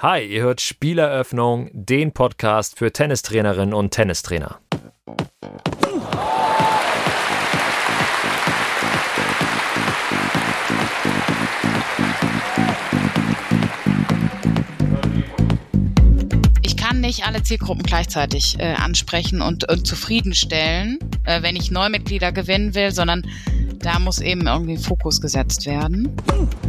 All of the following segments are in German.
Hi, ihr hört Spieleröffnung, den Podcast für Tennistrainerinnen und Tennistrainer. Ich kann nicht alle Zielgruppen gleichzeitig äh, ansprechen und, und zufriedenstellen, äh, wenn ich Neumitglieder gewinnen will, sondern da muss eben irgendwie Fokus gesetzt werden.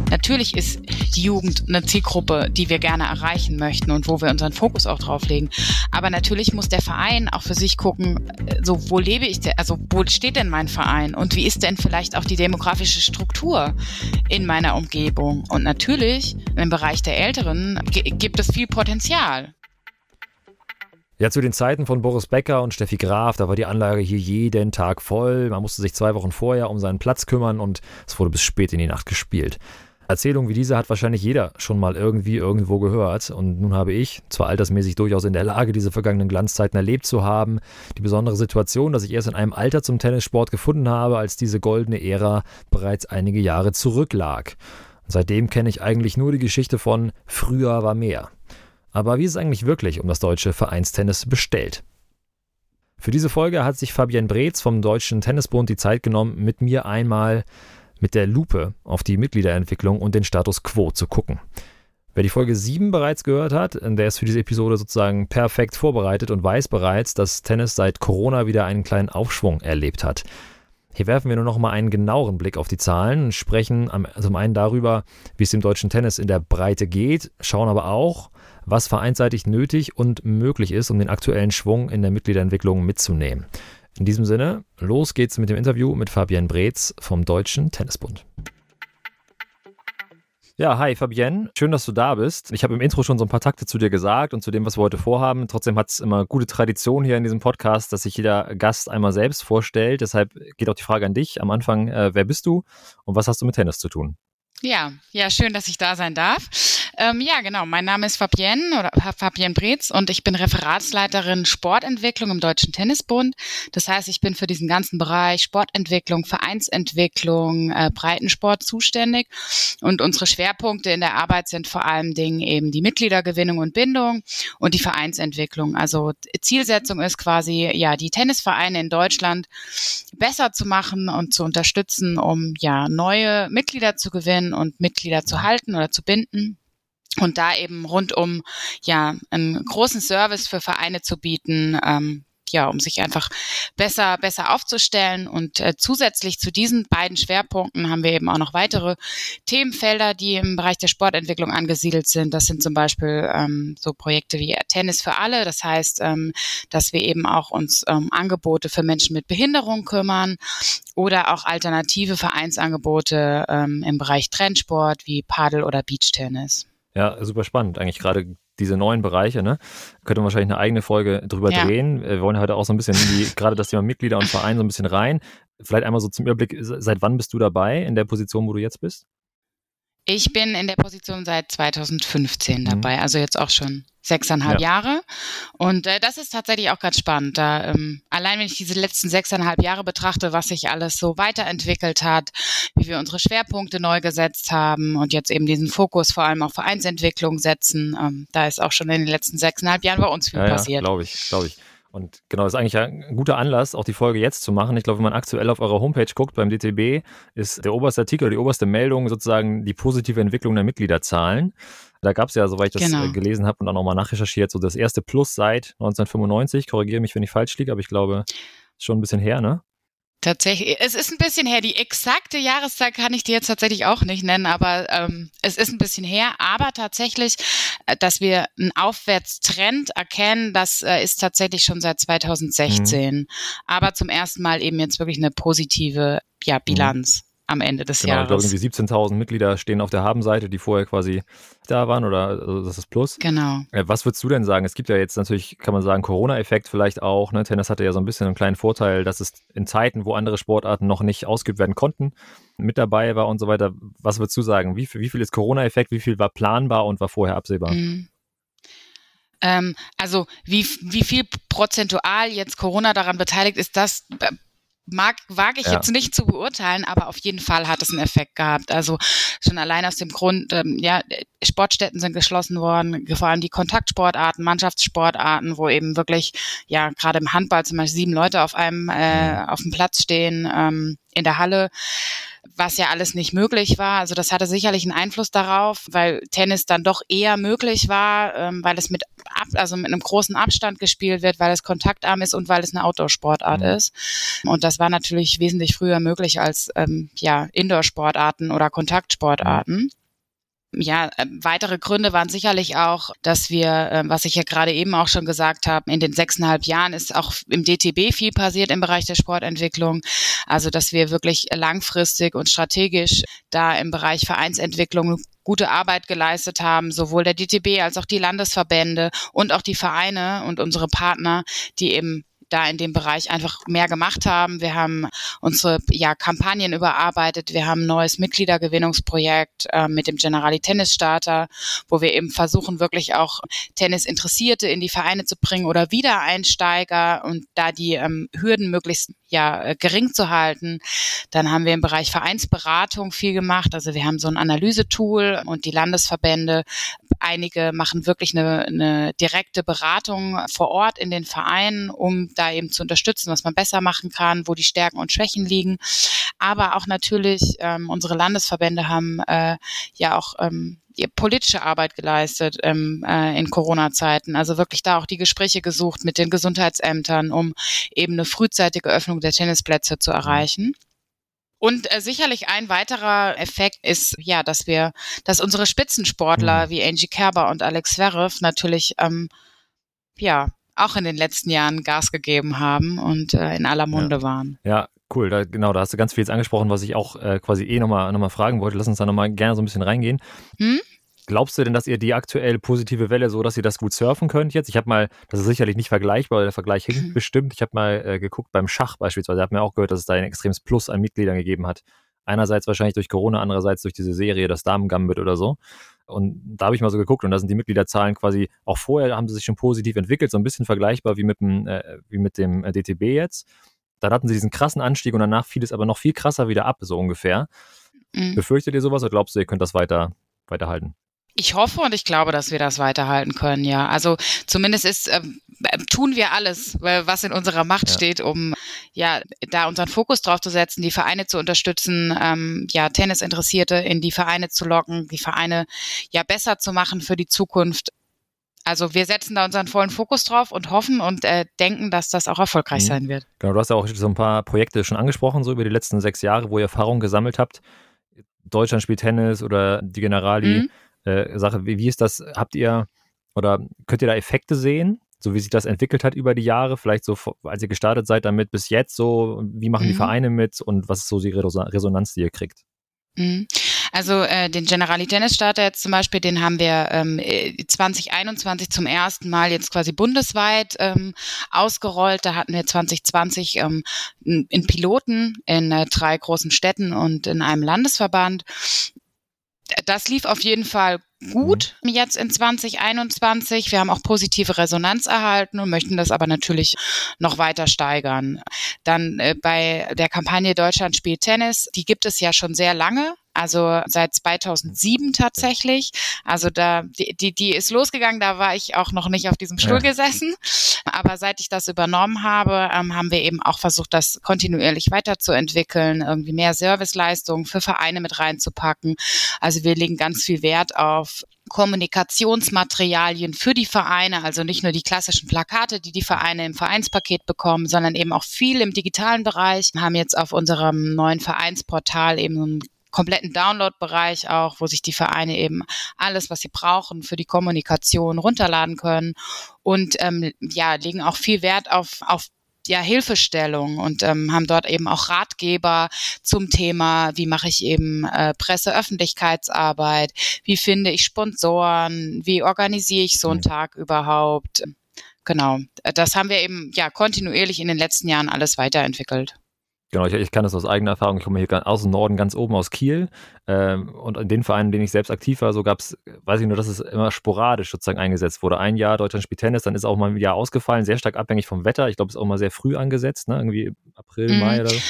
Natürlich ist die Jugend eine Zielgruppe, die wir gerne erreichen möchten und wo wir unseren Fokus auch drauf legen. Aber natürlich muss der Verein auch für sich gucken, äh, so wo lebe ich denn, also wo steht denn mein Verein und wie ist denn vielleicht auch die demografische Struktur in meiner Umgebung? Und natürlich im Bereich der Älteren gibt es viel Potenzial. Ja, zu den Zeiten von Boris Becker und Steffi Graf, da war die Anlage hier jeden Tag voll. Man musste sich zwei Wochen vorher um seinen Platz kümmern und es wurde bis spät in die Nacht gespielt. Erzählungen wie diese hat wahrscheinlich jeder schon mal irgendwie irgendwo gehört. Und nun habe ich, zwar altersmäßig durchaus in der Lage, diese vergangenen Glanzzeiten erlebt zu haben, die besondere Situation, dass ich erst in einem Alter zum Tennissport gefunden habe, als diese goldene Ära bereits einige Jahre zurücklag. Und seitdem kenne ich eigentlich nur die Geschichte von früher war mehr. Aber wie ist es eigentlich wirklich um das deutsche Vereinstennis bestellt? Für diese Folge hat sich Fabienne Breetz vom Deutschen Tennisbund die Zeit genommen, mit mir einmal mit der Lupe auf die Mitgliederentwicklung und den Status quo zu gucken. Wer die Folge 7 bereits gehört hat, der ist für diese Episode sozusagen perfekt vorbereitet und weiß bereits, dass Tennis seit Corona wieder einen kleinen Aufschwung erlebt hat. Hier werfen wir nur noch mal einen genaueren Blick auf die Zahlen und sprechen zum einen darüber, wie es dem deutschen Tennis in der Breite geht, schauen aber auch, was vereinsseitig nötig und möglich ist, um den aktuellen Schwung in der Mitgliederentwicklung mitzunehmen. In diesem Sinne, los geht's mit dem Interview mit Fabienne Breetz vom Deutschen Tennisbund. Ja, hi Fabienne, schön, dass du da bist. Ich habe im Intro schon so ein paar Takte zu dir gesagt und zu dem, was wir heute vorhaben. Trotzdem hat es immer gute Tradition hier in diesem Podcast, dass sich jeder Gast einmal selbst vorstellt. Deshalb geht auch die Frage an dich am Anfang, äh, wer bist du und was hast du mit Tennis zu tun? Ja, ja, schön, dass ich da sein darf. Ähm, ja, genau. Mein Name ist Fabienne oder Fabienne Breetz und ich bin Referatsleiterin Sportentwicklung im Deutschen Tennisbund. Das heißt, ich bin für diesen ganzen Bereich Sportentwicklung, Vereinsentwicklung, äh, Breitensport zuständig. Und unsere Schwerpunkte in der Arbeit sind vor allem Dingen eben die Mitgliedergewinnung und Bindung und die Vereinsentwicklung. Also Zielsetzung ist quasi, ja, die Tennisvereine in Deutschland besser zu machen und zu unterstützen, um ja neue Mitglieder zu gewinnen und Mitglieder zu halten oder zu binden und da eben rundum ja einen großen Service für Vereine zu bieten, ähm, ja, um sich einfach besser, besser aufzustellen. Und äh, zusätzlich zu diesen beiden Schwerpunkten haben wir eben auch noch weitere Themenfelder, die im Bereich der Sportentwicklung angesiedelt sind. Das sind zum Beispiel ähm, so Projekte wie Tennis für alle. Das heißt, ähm, dass wir eben auch uns um Angebote für Menschen mit Behinderung kümmern oder auch alternative Vereinsangebote ähm, im Bereich Trendsport wie Paddle oder Beachtennis. Ja, super spannend. Eigentlich gerade diese neuen Bereiche, ne? Könnte man wahrscheinlich eine eigene Folge drüber ja. drehen. Wir wollen heute auch so ein bisschen in die, gerade das Thema Mitglieder und Verein so ein bisschen rein. Vielleicht einmal so zum Überblick, seit wann bist du dabei in der Position, wo du jetzt bist? Ich bin in der Position seit 2015 mhm. dabei, mhm. also jetzt auch schon sechseinhalb ja. Jahre. Und äh, das ist tatsächlich auch ganz spannend. Da, ähm, allein wenn ich diese letzten sechseinhalb Jahre betrachte, was sich alles so weiterentwickelt hat, wie wir unsere Schwerpunkte neu gesetzt haben und jetzt eben diesen Fokus vor allem auf Vereinsentwicklung setzen, ähm, da ist auch schon in den letzten sechseinhalb Jahren bei uns viel ja, passiert. Ja, glaube ich, glaube ich. Und genau, das ist eigentlich ein guter Anlass, auch die Folge jetzt zu machen. Ich glaube, wenn man aktuell auf eurer Homepage guckt beim DTB, ist der oberste Artikel, die oberste Meldung sozusagen die positive Entwicklung der Mitgliederzahlen. Da gab es ja, soweit ich das genau. gelesen habe und auch nochmal nachrecherchiert, so das erste Plus seit 1995. Korrigiere mich, wenn ich falsch liege, aber ich glaube, schon ein bisschen her, ne? Tatsächlich, es ist ein bisschen her. Die exakte Jahreszeit kann ich dir jetzt tatsächlich auch nicht nennen, aber ähm, es ist ein bisschen her. Aber tatsächlich, äh, dass wir einen Aufwärtstrend erkennen, das äh, ist tatsächlich schon seit 2016. Mhm. Aber zum ersten Mal eben jetzt wirklich eine positive ja, Bilanz. Mhm am Ende des genau, Jahres. Ich glaube, irgendwie 17.000 Mitglieder stehen auf der Habenseite, die vorher quasi da waren oder also das ist Plus. Genau. Äh, was würdest du denn sagen? Es gibt ja jetzt natürlich, kann man sagen, Corona-Effekt vielleicht auch. Ne? Tennis hatte ja so ein bisschen einen kleinen Vorteil, dass es in Zeiten, wo andere Sportarten noch nicht ausgeübt werden konnten, mit dabei war und so weiter. Was würdest du sagen? Wie viel, wie viel ist Corona-Effekt? Wie viel war planbar und war vorher absehbar? Mhm. Ähm, also wie, wie viel prozentual jetzt Corona daran beteiligt ist, das mag, wage ich ja. jetzt nicht zu beurteilen, aber auf jeden Fall hat es einen Effekt gehabt. Also schon allein aus dem Grund, ähm, ja, Sportstätten sind geschlossen worden, vor allem die Kontaktsportarten, Mannschaftssportarten, wo eben wirklich, ja, gerade im Handball zum Beispiel sieben Leute auf einem, äh, mhm. auf dem Platz stehen, ähm, in der Halle was ja alles nicht möglich war. Also das hatte sicherlich einen Einfluss darauf, weil Tennis dann doch eher möglich war, ähm, weil es mit ab, also mit einem großen Abstand gespielt wird, weil es kontaktarm ist und weil es eine Outdoor-Sportart mhm. ist. Und das war natürlich wesentlich früher möglich als ähm, ja Indoor-Sportarten oder Kontaktsportarten ja, äh, weitere Gründe waren sicherlich auch, dass wir, äh, was ich ja gerade eben auch schon gesagt habe, in den sechseinhalb Jahren ist auch im DTB viel passiert im Bereich der Sportentwicklung. Also, dass wir wirklich langfristig und strategisch da im Bereich Vereinsentwicklung gute Arbeit geleistet haben, sowohl der DTB als auch die Landesverbände und auch die Vereine und unsere Partner, die eben da in dem Bereich einfach mehr gemacht haben. Wir haben unsere ja, Kampagnen überarbeitet. Wir haben ein neues Mitgliedergewinnungsprojekt äh, mit dem Generali Tennis Starter, wo wir eben versuchen, wirklich auch Tennisinteressierte in die Vereine zu bringen oder Wiedereinsteiger und da die ähm, Hürden möglichst ja äh, gering zu halten. Dann haben wir im Bereich Vereinsberatung viel gemacht. Also wir haben so ein Analysetool und die Landesverbände. Einige machen wirklich eine, eine direkte Beratung vor Ort in den Vereinen, um da eben zu unterstützen, was man besser machen kann, wo die Stärken und Schwächen liegen. Aber auch natürlich ähm, unsere Landesverbände haben äh, ja auch ähm, politische Arbeit geleistet ähm, äh, in Corona-Zeiten. Also wirklich da auch die Gespräche gesucht mit den Gesundheitsämtern, um eben eine frühzeitige Öffnung der Tennisplätze zu erreichen. Und äh, sicherlich ein weiterer Effekt ist ja, dass wir, dass unsere Spitzensportler mhm. wie Angie Kerber und Alex Zverev natürlich ähm, ja auch in den letzten Jahren Gas gegeben haben und äh, in aller Munde ja. waren. Ja, cool. Da, genau, da hast du ganz viel jetzt angesprochen, was ich auch äh, quasi eh nochmal noch mal fragen wollte. Lass uns da nochmal gerne so ein bisschen reingehen. Hm? Glaubst du denn, dass ihr die aktuell positive Welle so, dass ihr das gut surfen könnt jetzt? Ich habe mal, das ist sicherlich nicht vergleichbar, der Vergleich hinkt mhm. bestimmt. Ich habe mal äh, geguckt beim Schach beispielsweise, da hat mir auch gehört, dass es da ein extremes Plus an Mitgliedern gegeben hat. Einerseits wahrscheinlich durch Corona, andererseits durch diese Serie, das Damen-Gambit oder so. Und da habe ich mal so geguckt und da sind die Mitgliederzahlen quasi, auch vorher haben sie sich schon positiv entwickelt, so ein bisschen vergleichbar wie mit dem, äh, wie mit dem äh, DTB jetzt. Dann hatten sie diesen krassen Anstieg und danach fiel es aber noch viel krasser wieder ab, so ungefähr. Mhm. Befürchtet ihr sowas oder glaubst du, ihr könnt das weiter, weiterhalten? Ich hoffe und ich glaube, dass wir das weiterhalten können, ja. Also zumindest ist, äh, tun wir alles, was in unserer Macht ja. steht, um ja da unseren Fokus drauf zu setzen, die Vereine zu unterstützen, ähm, ja Tennisinteressierte in die Vereine zu locken, die Vereine ja besser zu machen für die Zukunft. Also wir setzen da unseren vollen Fokus drauf und hoffen und äh, denken, dass das auch erfolgreich mhm. sein wird. Genau, du hast ja auch so ein paar Projekte schon angesprochen, so über die letzten sechs Jahre, wo ihr Erfahrung gesammelt habt. Deutschland spielt Tennis oder die Generali. Mhm äh, Sache. Wie, wie ist das? Habt ihr oder könnt ihr da Effekte sehen? So wie sich das entwickelt hat über die Jahre, vielleicht so, als ihr gestartet seid damit bis jetzt, so, wie machen mhm. die Vereine mit und was ist so die Resonanz, die ihr kriegt? Mhm. Also äh, den Generali Tennis Starter jetzt zum Beispiel, den haben wir ähm, 2021 zum ersten Mal jetzt quasi bundesweit ähm, ausgerollt. Da hatten wir 2020 ähm, in Piloten in äh, drei großen Städten und in einem Landesverband das lief auf jeden Fall gut mhm. jetzt in 2021. Wir haben auch positive Resonanz erhalten und möchten das aber natürlich noch weiter steigern. Dann äh, bei der Kampagne Deutschland spielt Tennis, die gibt es ja schon sehr lange also seit 2007 tatsächlich. Also da, die, die, die ist losgegangen, da war ich auch noch nicht auf diesem Stuhl ja. gesessen. Aber seit ich das übernommen habe, ähm, haben wir eben auch versucht, das kontinuierlich weiterzuentwickeln, irgendwie mehr Serviceleistungen für Vereine mit reinzupacken. Also wir legen ganz viel Wert auf Kommunikationsmaterialien für die Vereine, also nicht nur die klassischen Plakate, die die Vereine im Vereinspaket bekommen, sondern eben auch viel im digitalen Bereich. Wir haben jetzt auf unserem neuen Vereinsportal eben kompletten Download-Bereich auch, wo sich die Vereine eben alles, was sie brauchen für die Kommunikation runterladen können und ähm, ja, legen auch viel Wert auf, auf ja, Hilfestellung und ähm, haben dort eben auch Ratgeber zum Thema, wie mache ich eben äh, Presse-Öffentlichkeitsarbeit, wie finde ich Sponsoren, wie organisiere ich so einen mhm. Tag überhaupt. Genau, das haben wir eben ja kontinuierlich in den letzten Jahren alles weiterentwickelt. Genau, ich, ich kann das aus eigener Erfahrung. Ich komme hier aus dem Norden, ganz oben aus Kiel. Ähm, und in den Vereinen, in denen ich selbst aktiv war, so gab es, weiß ich nur, dass es immer sporadisch sozusagen eingesetzt wurde. Ein Jahr Deutschland spielt Tennis, dann ist auch mal ein Jahr ausgefallen, sehr stark abhängig vom Wetter. Ich glaube, es ist auch mal sehr früh angesetzt, ne? irgendwie April, mhm. Mai oder so.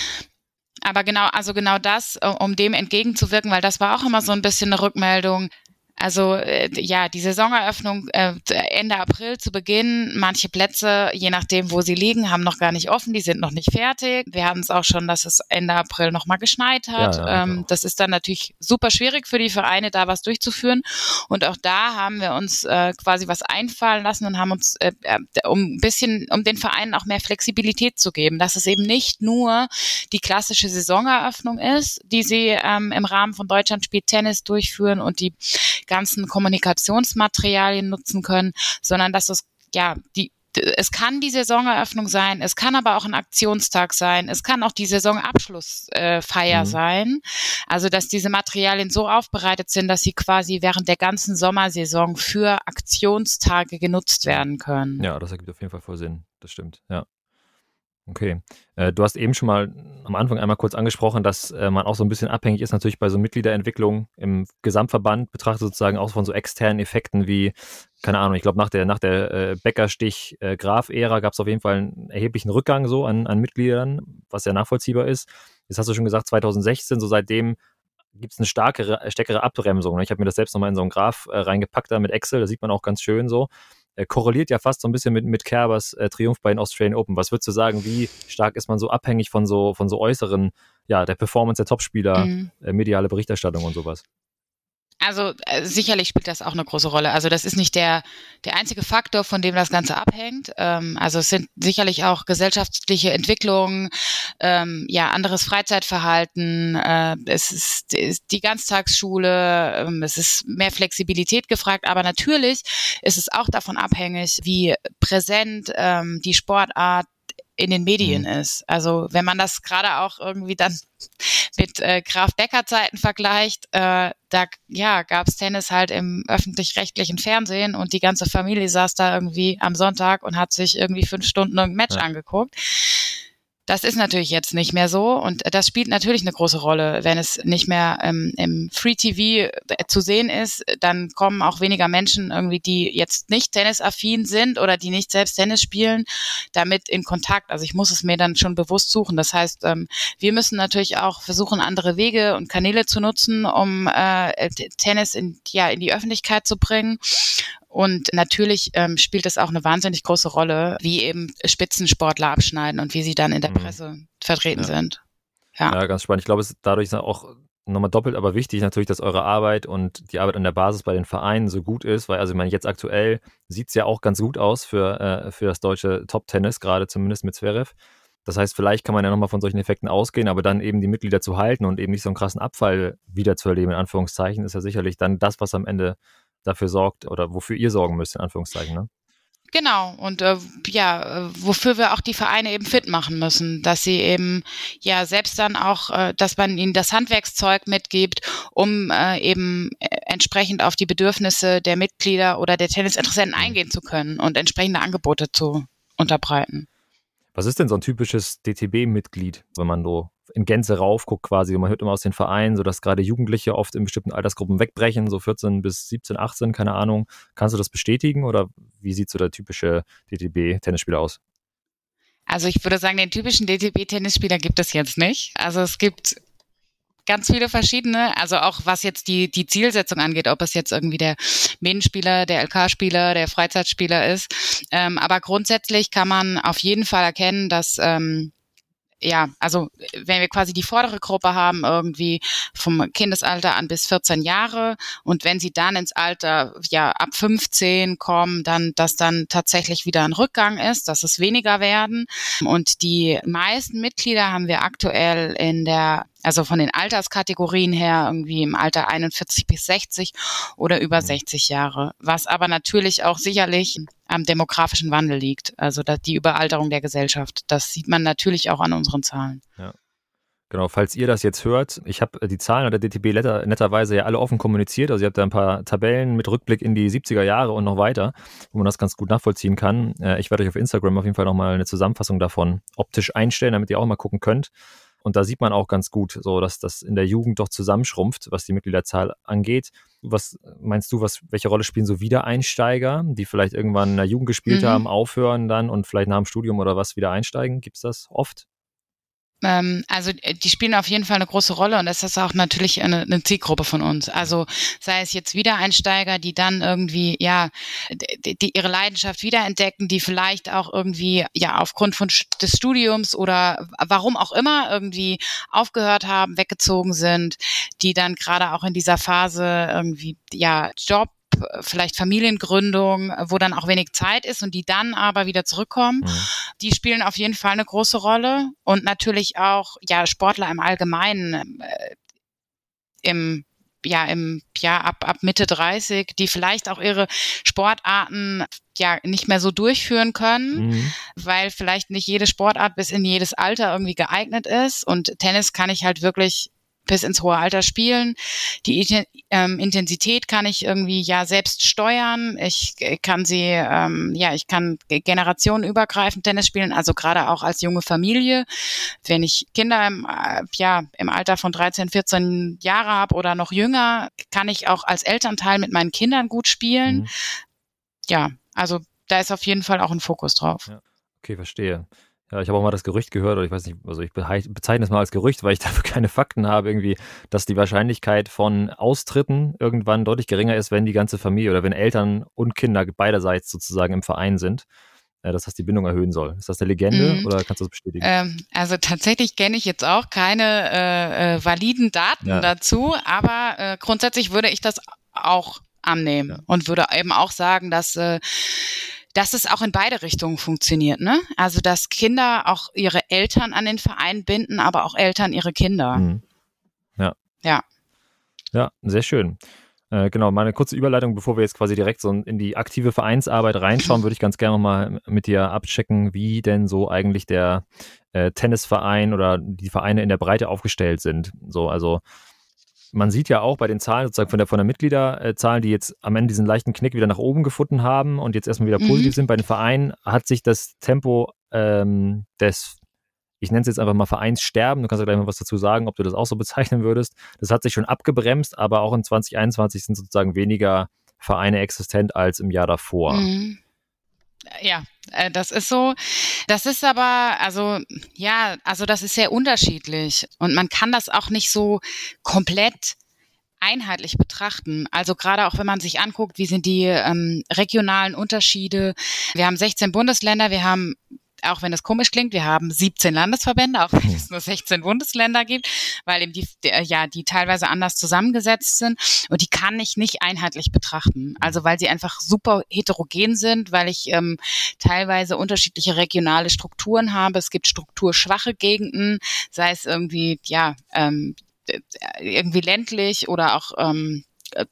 Aber genau, also genau das, äh, um dem entgegenzuwirken, weil das war auch immer so ein bisschen eine Rückmeldung. Also äh, ja, die Saisoneröffnung äh, Ende April zu Beginn. Manche Plätze, je nachdem, wo sie liegen, haben noch gar nicht offen, die sind noch nicht fertig. Wir hatten es auch schon, dass es Ende April noch mal geschneit hat. Ja, ja, ähm, das ist dann natürlich super schwierig für die Vereine, da was durchzuführen. Und auch da haben wir uns äh, quasi was einfallen lassen und haben uns, äh, äh, um ein bisschen, um den Vereinen auch mehr Flexibilität zu geben, dass es eben nicht nur die klassische Saisoneröffnung ist, die sie ähm, im Rahmen von Deutschland spielt Tennis durchführen und die ganzen Kommunikationsmaterialien nutzen können, sondern dass es ja die es kann die Saisoneröffnung sein, es kann aber auch ein Aktionstag sein, es kann auch die Saisonabschlussfeier äh, mhm. sein. Also dass diese Materialien so aufbereitet sind, dass sie quasi während der ganzen Sommersaison für Aktionstage genutzt werden können. Ja, das ergibt auf jeden Fall voll Sinn. Das stimmt, ja. Okay. Äh, du hast eben schon mal am Anfang einmal kurz angesprochen, dass äh, man auch so ein bisschen abhängig ist, natürlich bei so Mitgliederentwicklung im Gesamtverband, betrachtet sozusagen auch von so externen Effekten wie, keine Ahnung, ich glaube, nach der, nach der äh, Bäckerstich-Graf-Ära gab es auf jeden Fall einen erheblichen Rückgang so an, an Mitgliedern, was ja nachvollziehbar ist. Jetzt hast du schon gesagt, 2016, so seitdem gibt es eine starkere, stärkere Abbremsung. Ne? Ich habe mir das selbst nochmal in so einen äh, reingepackt da mit Excel, da sieht man auch ganz schön so äh, korreliert ja fast so ein bisschen mit, mit Kerbers äh, Triumph bei den Australian Open. Was würdest du sagen, wie stark ist man so abhängig von so, von so äußeren, ja, der Performance der Topspieler, mhm. äh, mediale Berichterstattung und sowas? Also äh, sicherlich spielt das auch eine große Rolle. Also das ist nicht der, der einzige Faktor, von dem das Ganze abhängt. Ähm, also es sind sicherlich auch gesellschaftliche Entwicklungen, ähm, ja, anderes Freizeitverhalten, äh, es ist, ist die Ganztagsschule, ähm, es ist mehr Flexibilität gefragt, aber natürlich ist es auch davon abhängig, wie präsent ähm, die Sportart in den Medien mhm. ist. Also wenn man das gerade auch irgendwie dann mit äh, Graf Becker Zeiten vergleicht, äh, da ja gab's Tennis halt im öffentlich-rechtlichen Fernsehen und die ganze Familie saß da irgendwie am Sonntag und hat sich irgendwie fünf Stunden ein Match ja. angeguckt. Das ist natürlich jetzt nicht mehr so und das spielt natürlich eine große Rolle. Wenn es nicht mehr ähm, im Free TV äh, zu sehen ist, dann kommen auch weniger Menschen irgendwie, die jetzt nicht tennisaffin sind oder die nicht selbst Tennis spielen, damit in Kontakt. Also ich muss es mir dann schon bewusst suchen. Das heißt, ähm, wir müssen natürlich auch versuchen, andere Wege und Kanäle zu nutzen, um äh, Tennis in, ja, in die Öffentlichkeit zu bringen. Und natürlich ähm, spielt es auch eine wahnsinnig große Rolle, wie eben Spitzensportler abschneiden und wie sie dann in der mhm. Presse mhm. vertreten ja. sind. Ja. ja, ganz spannend. Ich glaube, es ist dadurch auch nochmal doppelt aber wichtig natürlich, dass eure Arbeit und die Arbeit an der Basis bei den Vereinen so gut ist, weil also ich meine, jetzt aktuell sieht es ja auch ganz gut aus für, äh, für das deutsche Top-Tennis, gerade zumindest mit Zverev. Das heißt, vielleicht kann man ja nochmal von solchen Effekten ausgehen, aber dann eben die Mitglieder zu halten und eben nicht so einen krassen Abfall wieder zu erleben, in Anführungszeichen, ist ja sicherlich dann das, was am Ende dafür sorgt oder wofür ihr sorgen müsst, in Anführungszeichen. Ne? Genau, und äh, ja, äh, wofür wir auch die Vereine eben fit machen müssen, dass sie eben ja selbst dann auch, äh, dass man ihnen das Handwerkszeug mitgibt, um äh, eben äh, entsprechend auf die Bedürfnisse der Mitglieder oder der Tennisinteressenten mhm. eingehen zu können und entsprechende Angebote zu unterbreiten. Was ist denn so ein typisches DTB-Mitglied, wenn man so in Gänze raufguckt quasi. Man hört immer aus den Vereinen, so dass gerade Jugendliche oft in bestimmten Altersgruppen wegbrechen, so 14 bis 17, 18, keine Ahnung. Kannst du das bestätigen oder wie sieht so der typische DTB-Tennisspieler aus? Also ich würde sagen, den typischen DTB-Tennisspieler gibt es jetzt nicht. Also es gibt ganz viele verschiedene, also auch was jetzt die, die Zielsetzung angeht, ob es jetzt irgendwie der Medienspieler, der LK-Spieler, der Freizeitspieler ist. Ähm, aber grundsätzlich kann man auf jeden Fall erkennen, dass ähm, ja, also wenn wir quasi die vordere Gruppe haben, irgendwie vom Kindesalter an bis 14 Jahre und wenn sie dann ins Alter ja ab 15 kommen, dann dass dann tatsächlich wieder ein Rückgang ist, dass es weniger werden. Und die meisten Mitglieder haben wir aktuell in der also von den Alterskategorien her irgendwie im Alter 41 bis 60 oder über 60 mhm. Jahre, was aber natürlich auch sicherlich am demografischen Wandel liegt, also die Überalterung der Gesellschaft. Das sieht man natürlich auch an unseren Zahlen. Ja. Genau, falls ihr das jetzt hört, ich habe die Zahlen der DTB netterweise ja alle offen kommuniziert. Also ihr habt da ein paar Tabellen mit Rückblick in die 70er Jahre und noch weiter, wo man das ganz gut nachvollziehen kann. Äh, ich werde euch auf Instagram auf jeden Fall nochmal eine Zusammenfassung davon optisch einstellen, damit ihr auch mal gucken könnt. Und da sieht man auch ganz gut, so dass das in der Jugend doch zusammenschrumpft, was die Mitgliederzahl angeht. Was meinst du, was, welche Rolle spielen so Wiedereinsteiger, die vielleicht irgendwann in der Jugend gespielt mhm. haben, aufhören dann und vielleicht nach dem Studium oder was wieder einsteigen? Gibt es das oft? Ähm, also äh, die spielen auf jeden Fall eine große Rolle und das ist auch natürlich eine, eine Zielgruppe von uns. Also sei es jetzt Wiedereinsteiger, die dann irgendwie ja die, die ihre Leidenschaft wiederentdecken, die vielleicht auch irgendwie ja aufgrund von des Studiums oder warum auch immer irgendwie aufgehört haben, weggezogen sind, die dann gerade auch in dieser Phase irgendwie ja Job vielleicht Familiengründung, wo dann auch wenig Zeit ist und die dann aber wieder zurückkommen. Mhm. Die spielen auf jeden Fall eine große Rolle und natürlich auch ja Sportler im Allgemeinen äh, im ja im ja ab ab Mitte 30, die vielleicht auch ihre Sportarten ja nicht mehr so durchführen können, mhm. weil vielleicht nicht jede Sportart bis in jedes Alter irgendwie geeignet ist und Tennis kann ich halt wirklich bis ins hohe Alter spielen. Die ähm, Intensität kann ich irgendwie ja selbst steuern. Ich kann sie, ähm, ja, ich kann generationenübergreifend Tennis spielen, also gerade auch als junge Familie. Wenn ich Kinder im, äh, ja, im Alter von 13, 14 Jahre habe oder noch jünger, kann ich auch als Elternteil mit meinen Kindern gut spielen. Mhm. Ja, also da ist auf jeden Fall auch ein Fokus drauf. Ja. Okay, verstehe. Ja, ich habe auch mal das Gerücht gehört, oder ich weiß nicht, also ich bezeichne es mal als Gerücht, weil ich dafür keine Fakten habe, irgendwie, dass die Wahrscheinlichkeit von Austritten irgendwann deutlich geringer ist, wenn die ganze Familie oder wenn Eltern und Kinder beiderseits sozusagen im Verein sind, äh, dass das die Bindung erhöhen soll. Ist das eine Legende mhm. oder kannst du das bestätigen? Ähm, also tatsächlich kenne ich jetzt auch keine äh, äh, validen Daten ja. dazu, aber äh, grundsätzlich würde ich das auch annehmen ja. und würde eben auch sagen, dass äh, dass es auch in beide Richtungen funktioniert, ne? Also dass Kinder auch ihre Eltern an den Verein binden, aber auch Eltern ihre Kinder. Mhm. Ja. Ja. Ja, sehr schön. Äh, genau, mal eine kurze Überleitung, bevor wir jetzt quasi direkt so in die aktive Vereinsarbeit reinschauen, würde ich ganz gerne mal mit dir abchecken, wie denn so eigentlich der äh, Tennisverein oder die Vereine in der Breite aufgestellt sind. So, also man sieht ja auch bei den Zahlen sozusagen von der, von der Mitgliederzahl, die jetzt am Ende diesen leichten Knick wieder nach oben gefunden haben und jetzt erstmal wieder positiv mhm. sind bei den Vereinen, hat sich das Tempo ähm, des, ich nenne es jetzt einfach mal Vereinssterben, du kannst ja gleich mal was dazu sagen, ob du das auch so bezeichnen würdest, das hat sich schon abgebremst, aber auch in 2021 sind sozusagen weniger Vereine existent als im Jahr davor. Mhm ja, äh, das ist so. Das ist aber, also ja, also das ist sehr unterschiedlich und man kann das auch nicht so komplett einheitlich betrachten. Also gerade auch wenn man sich anguckt, wie sind die ähm, regionalen Unterschiede. Wir haben 16 Bundesländer, wir haben auch wenn es komisch klingt, wir haben 17 Landesverbände, auch wenn es nur 16 Bundesländer gibt, weil eben die, ja, die teilweise anders zusammengesetzt sind und die kann ich nicht einheitlich betrachten. Also weil sie einfach super heterogen sind, weil ich ähm, teilweise unterschiedliche regionale Strukturen habe. Es gibt strukturschwache Gegenden, sei es irgendwie, ja, ähm, irgendwie ländlich oder auch ähm, äh,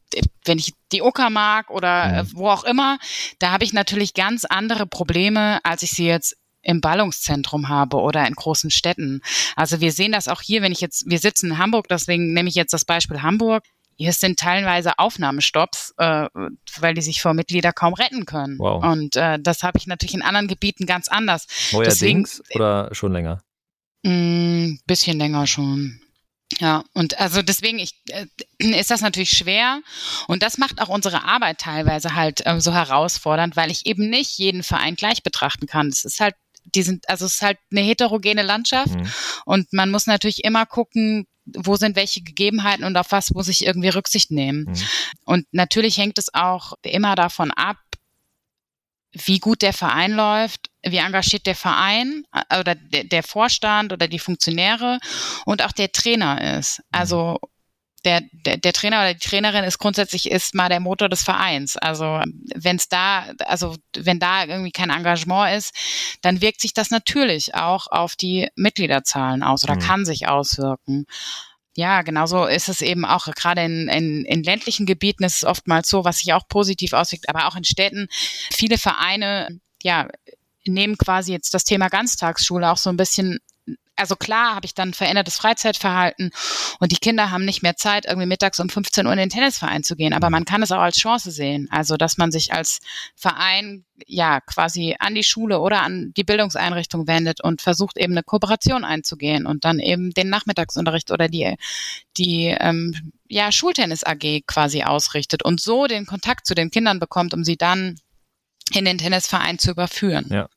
wenn ich die mag oder äh, wo auch immer, da habe ich natürlich ganz andere Probleme, als ich sie jetzt im Ballungszentrum habe oder in großen Städten. Also wir sehen das auch hier, wenn ich jetzt, wir sitzen in Hamburg, deswegen nehme ich jetzt das Beispiel Hamburg. Hier sind teilweise Aufnahmestopps, äh, weil die sich vor Mitglieder kaum retten können. Wow. Und äh, das habe ich natürlich in anderen Gebieten ganz anders. Neuerdings deswegen, oder schon länger? Mh, mm, bisschen länger schon. Ja, und also deswegen ich, äh, ist das natürlich schwer und das macht auch unsere Arbeit teilweise halt äh, so herausfordernd, weil ich eben nicht jeden Verein gleich betrachten kann. Es ist halt die sind, also es ist halt eine heterogene Landschaft mhm. und man muss natürlich immer gucken, wo sind welche Gegebenheiten und auf was muss ich irgendwie Rücksicht nehmen. Mhm. Und natürlich hängt es auch immer davon ab, wie gut der Verein läuft, wie engagiert der Verein oder der, der Vorstand oder die Funktionäre und auch der Trainer ist. Also der, der, der Trainer oder die Trainerin ist grundsätzlich ist mal der Motor des Vereins. Also wenn es da, also wenn da irgendwie kein Engagement ist, dann wirkt sich das natürlich auch auf die Mitgliederzahlen aus oder mhm. kann sich auswirken. Ja, genauso ist es eben auch gerade in, in, in ländlichen Gebieten ist es oftmals so, was sich auch positiv auswirkt, aber auch in Städten. Viele Vereine, ja, nehmen quasi jetzt das Thema Ganztagsschule auch so ein bisschen also klar habe ich dann verändertes Freizeitverhalten und die Kinder haben nicht mehr Zeit, irgendwie mittags um 15 Uhr in den Tennisverein zu gehen. Aber mhm. man kann es auch als Chance sehen. Also, dass man sich als Verein ja quasi an die Schule oder an die Bildungseinrichtung wendet und versucht eben eine Kooperation einzugehen und dann eben den Nachmittagsunterricht oder die, die ähm, ja, Schultennis AG quasi ausrichtet und so den Kontakt zu den Kindern bekommt, um sie dann in den Tennisverein zu überführen. Ja,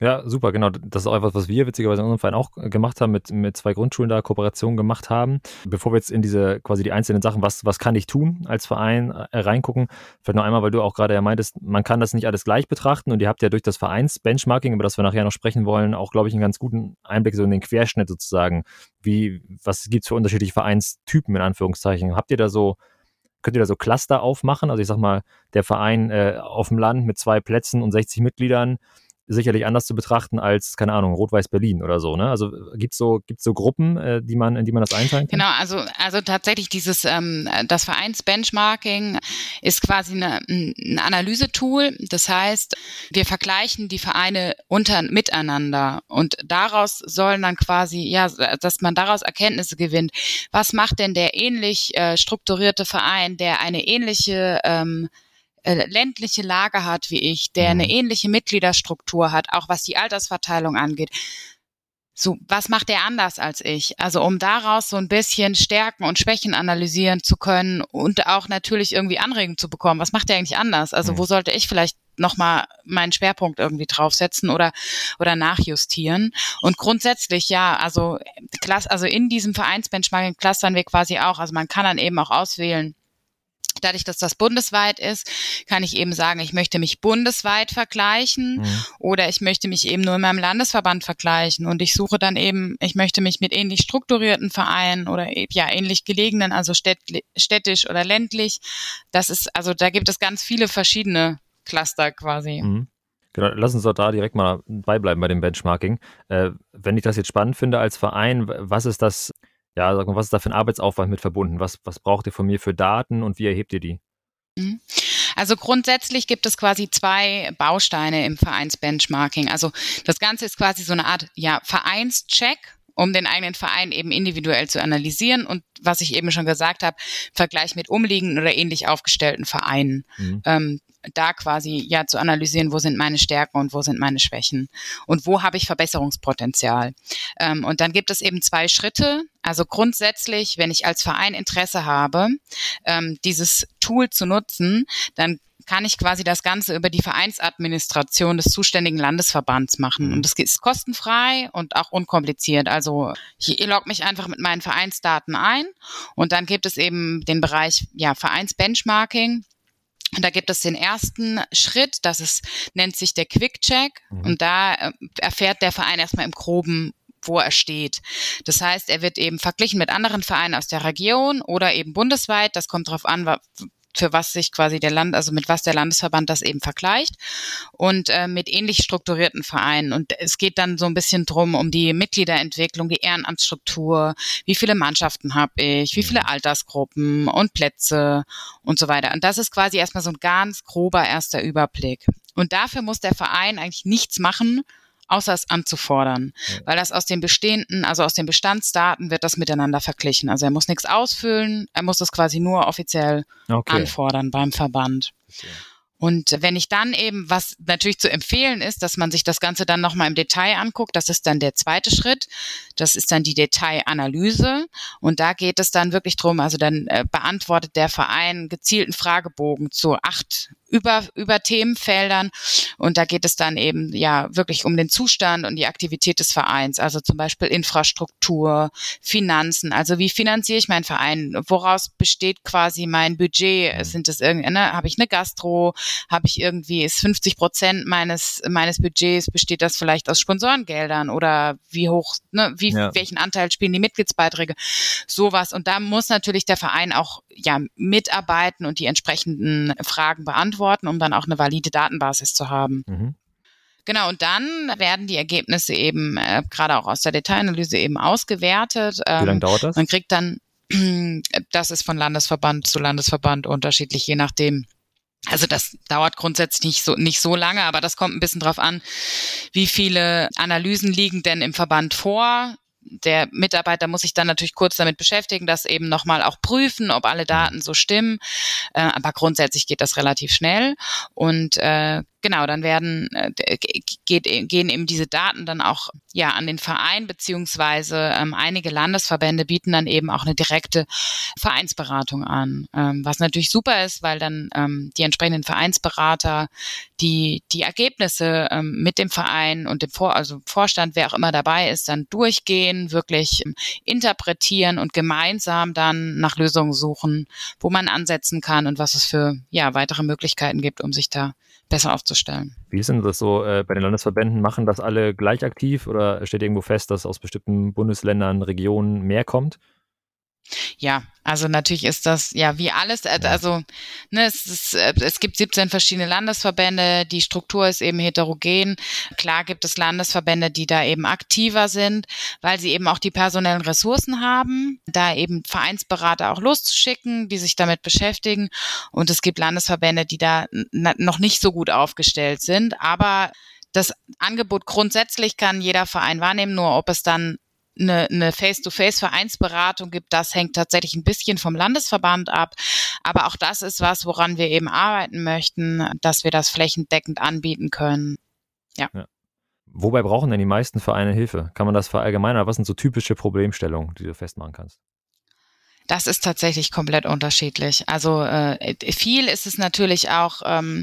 ja, super, genau. Das ist auch etwas, was wir witzigerweise in unserem Verein auch gemacht haben, mit, mit zwei Grundschulen da Kooperationen gemacht haben. Bevor wir jetzt in diese quasi die einzelnen Sachen, was, was kann ich tun als Verein äh, reingucken, vielleicht noch einmal, weil du auch gerade ja meintest, man kann das nicht alles gleich betrachten und ihr habt ja durch das Vereins-Benchmarking, über das wir nachher noch sprechen wollen, auch, glaube ich, einen ganz guten Einblick so in den Querschnitt sozusagen. Wie, was gibt's für unterschiedliche Vereinstypen in Anführungszeichen? Habt ihr da so könnt ihr da so Cluster aufmachen? Also ich sag mal, der Verein äh, auf dem Land mit zwei Plätzen und 60 Mitgliedern, sicherlich anders zu betrachten als, keine Ahnung, Rot-Weiß Berlin oder so. Ne? Also gibt's so, gibt's so Gruppen, äh, die man, in die man das einteilen kann? Genau, also, also tatsächlich dieses, ähm, das Vereinsbenchmarking ist quasi eine, ein Analysetool. Das heißt, wir vergleichen die Vereine unter, miteinander und daraus sollen dann quasi, ja, dass man daraus Erkenntnisse gewinnt. Was macht denn der ähnlich äh, strukturierte Verein, der eine ähnliche ähm, äh, ländliche Lage hat wie ich, der eine mhm. ähnliche Mitgliederstruktur hat, auch was die Altersverteilung angeht. So, was macht der anders als ich? Also um daraus so ein bisschen Stärken und Schwächen analysieren zu können und auch natürlich irgendwie Anregungen zu bekommen. Was macht der eigentlich anders? Also mhm. wo sollte ich vielleicht nochmal meinen Schwerpunkt irgendwie draufsetzen oder, oder nachjustieren. Und grundsätzlich, ja, also, klass, also in diesem Vereinsbenchmarking clustern wir quasi auch. Also man kann dann eben auch auswählen, Dadurch, dass das bundesweit ist, kann ich eben sagen, ich möchte mich bundesweit vergleichen mhm. oder ich möchte mich eben nur in meinem Landesverband vergleichen und ich suche dann eben, ich möchte mich mit ähnlich strukturierten Vereinen oder ja ähnlich gelegenen, also städtisch oder ländlich. Das ist, also da gibt es ganz viele verschiedene Cluster quasi. Mhm. Genau, lass uns doch da direkt mal beibleiben bei dem Benchmarking. Äh, wenn ich das jetzt spannend finde als Verein, was ist das ja, sag mal, was ist da für ein Arbeitsaufwand mit verbunden? Was, was braucht ihr von mir für Daten und wie erhebt ihr die? Mhm. Also grundsätzlich gibt es quasi zwei Bausteine im Vereinsbenchmarking. Also das Ganze ist quasi so eine Art ja, Vereinscheck um den eigenen Verein eben individuell zu analysieren und was ich eben schon gesagt habe, Vergleich mit umliegenden oder ähnlich aufgestellten Vereinen. Mhm. Ähm, da quasi ja zu analysieren, wo sind meine Stärken und wo sind meine Schwächen und wo habe ich Verbesserungspotenzial. Ähm, und dann gibt es eben zwei Schritte. Also grundsätzlich, wenn ich als Verein Interesse habe, ähm, dieses Tool zu nutzen, dann kann ich quasi das Ganze über die Vereinsadministration des zuständigen Landesverbands machen. Und das ist kostenfrei und auch unkompliziert. Also ich logge mich einfach mit meinen Vereinsdaten ein und dann gibt es eben den Bereich ja, Vereinsbenchmarking. Und da gibt es den ersten Schritt, das ist, nennt sich der Quick Check. Mhm. Und da äh, erfährt der Verein erstmal im Groben, wo er steht. Das heißt, er wird eben verglichen mit anderen Vereinen aus der Region oder eben bundesweit. Das kommt darauf an, für was sich quasi der Land, also mit was der Landesverband das eben vergleicht und äh, mit ähnlich strukturierten Vereinen. Und es geht dann so ein bisschen drum um die Mitgliederentwicklung, die Ehrenamtsstruktur, wie viele Mannschaften habe ich, wie viele mhm. Altersgruppen und Plätze und so weiter. Und das ist quasi erstmal so ein ganz grober erster Überblick. Und dafür muss der Verein eigentlich nichts machen, außer es anzufordern, ja. weil das aus den bestehenden, also aus den Bestandsdaten wird das miteinander verglichen. Also er muss nichts ausfüllen, er muss es quasi nur offiziell okay. anfordern beim Verband. Okay. Und wenn ich dann eben, was natürlich zu empfehlen ist, dass man sich das Ganze dann nochmal im Detail anguckt, das ist dann der zweite Schritt. Das ist dann die Detailanalyse. Und da geht es dann wirklich drum, also dann äh, beantwortet der Verein gezielten Fragebogen zu acht über, über Themenfeldern. Und da geht es dann eben ja wirklich um den Zustand und die Aktivität des Vereins. Also zum Beispiel Infrastruktur, Finanzen. Also wie finanziere ich meinen Verein? Woraus besteht quasi mein Budget? Mhm. Sind es irgendwie, ne, habe ich eine Gastro? Habe ich irgendwie, ist 50 Prozent meines, meines Budgets, besteht das vielleicht aus Sponsorengeldern oder wie hoch, ne, wie, ja. welchen Anteil spielen die Mitgliedsbeiträge? Sowas. Und da muss natürlich der Verein auch ja mitarbeiten und die entsprechenden Fragen beantworten um dann auch eine valide Datenbasis zu haben. Mhm. Genau, und dann werden die Ergebnisse eben äh, gerade auch aus der Detailanalyse eben ausgewertet. Ähm, Wie lange dauert das? Man kriegt dann, das ist von Landesverband zu Landesverband unterschiedlich, je nachdem, Also das dauert grundsätzlich nicht so, nicht so lange, aber das kommt ein bisschen drauf an, wie viele Analysen liegen denn im Verband vor der Mitarbeiter muss sich dann natürlich kurz damit beschäftigen, das eben nochmal auch prüfen, ob alle Daten so stimmen. Äh, aber grundsätzlich geht das relativ schnell. Und äh, genau, dann werden äh, geht, gehen eben diese Daten dann auch ja an den Verein beziehungsweise ähm, einige Landesverbände bieten dann eben auch eine direkte Vereinsberatung an, ähm, was natürlich super ist, weil dann ähm, die entsprechenden Vereinsberater die die Ergebnisse ähm, mit dem Verein und dem Vor also Vorstand, wer auch immer dabei ist, dann durchgehen, wirklich ähm, interpretieren und gemeinsam dann nach Lösungen suchen, wo man ansetzen kann und was es für ja weitere Möglichkeiten gibt, um sich da besser aufzustellen. Wie ist denn das so äh, bei den Landesverbänden? Machen das alle gleich aktiv oder steht irgendwo fest, dass aus bestimmten Bundesländern, Regionen mehr kommt? Ja, also natürlich ist das ja wie alles, äh, also ne, es, ist, äh, es gibt 17 verschiedene Landesverbände, die Struktur ist eben heterogen. Klar gibt es Landesverbände, die da eben aktiver sind, weil sie eben auch die personellen Ressourcen haben, da eben Vereinsberater auch loszuschicken, die sich damit beschäftigen. Und es gibt Landesverbände, die da noch nicht so gut aufgestellt sind, aber das Angebot grundsätzlich kann jeder Verein wahrnehmen, nur ob es dann eine, eine Face-to-Face-Vereinsberatung gibt, das hängt tatsächlich ein bisschen vom Landesverband ab. Aber auch das ist was, woran wir eben arbeiten möchten, dass wir das flächendeckend anbieten können. Ja. ja. Wobei brauchen denn die meisten Vereine Hilfe? Kann man das verallgemeinern? Was sind so typische Problemstellungen, die du festmachen kannst? Das ist tatsächlich komplett unterschiedlich. Also äh, viel ist es natürlich auch ähm,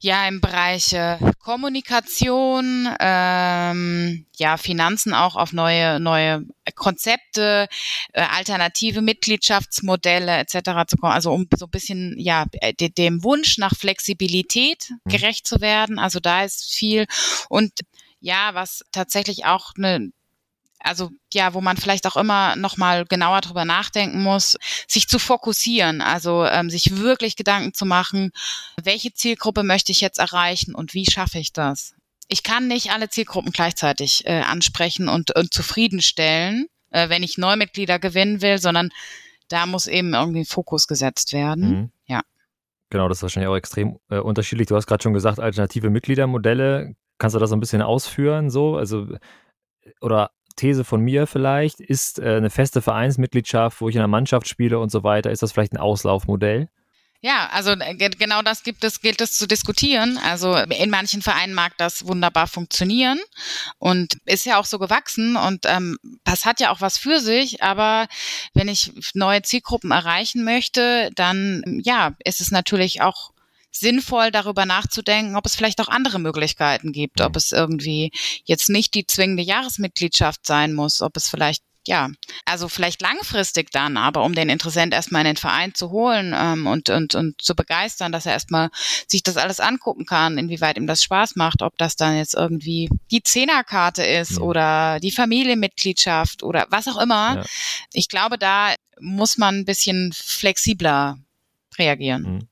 ja im Bereich äh, Kommunikation, ähm, ja Finanzen auch auf neue neue Konzepte, äh, alternative Mitgliedschaftsmodelle etc. zu kommen. Also um so ein bisschen ja de dem Wunsch nach Flexibilität mhm. gerecht zu werden. Also da ist viel und ja, was tatsächlich auch eine also ja, wo man vielleicht auch immer noch mal genauer drüber nachdenken muss, sich zu fokussieren, also ähm, sich wirklich Gedanken zu machen, welche Zielgruppe möchte ich jetzt erreichen und wie schaffe ich das? Ich kann nicht alle Zielgruppen gleichzeitig äh, ansprechen und, und zufriedenstellen, äh, wenn ich Neumitglieder gewinnen will, sondern da muss eben irgendwie Fokus gesetzt werden. Mhm. Ja. Genau, das ist wahrscheinlich auch extrem äh, unterschiedlich. Du hast gerade schon gesagt, alternative Mitgliedermodelle. Kannst du das so ein bisschen ausführen? So, also oder These von mir vielleicht, ist äh, eine feste Vereinsmitgliedschaft, wo ich in einer Mannschaft spiele und so weiter, ist das vielleicht ein Auslaufmodell? Ja, also äh, genau das gibt es, gilt es zu diskutieren. Also in manchen Vereinen mag das wunderbar funktionieren und ist ja auch so gewachsen und ähm, das hat ja auch was für sich. Aber wenn ich neue Zielgruppen erreichen möchte, dann ja, ist es natürlich auch sinnvoll, darüber nachzudenken, ob es vielleicht auch andere Möglichkeiten gibt, ob es irgendwie jetzt nicht die zwingende Jahresmitgliedschaft sein muss, ob es vielleicht ja, also vielleicht langfristig dann, aber um den Interessent erstmal in den Verein zu holen ähm, und, und, und zu begeistern, dass er erstmal sich das alles angucken kann, inwieweit ihm das Spaß macht, ob das dann jetzt irgendwie die Zehnerkarte ist ja. oder die Familienmitgliedschaft oder was auch immer. Ja. Ich glaube, da muss man ein bisschen flexibler reagieren. Mhm.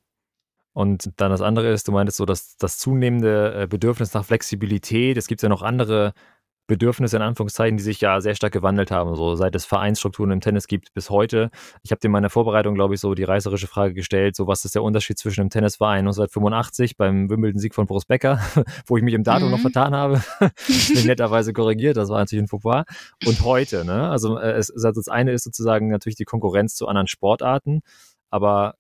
Und dann das andere ist, du meintest so, dass das zunehmende äh, Bedürfnis nach Flexibilität, es gibt ja noch andere Bedürfnisse in Anführungszeichen, die sich ja sehr stark gewandelt haben, so seit es Vereinsstrukturen im Tennis gibt bis heute. Ich habe dir in meiner Vorbereitung, glaube ich, so die reißerische Frage gestellt, so was ist der Unterschied zwischen dem Tennisverein 1985 beim Wimbledon-Sieg von Boris Becker, wo ich mich im Datum mhm. noch vertan habe, bin netterweise korrigiert, das war natürlich ein Fauxpas, und heute, ne? Also, äh, es, also das eine ist sozusagen natürlich die Konkurrenz zu anderen Sportarten, aber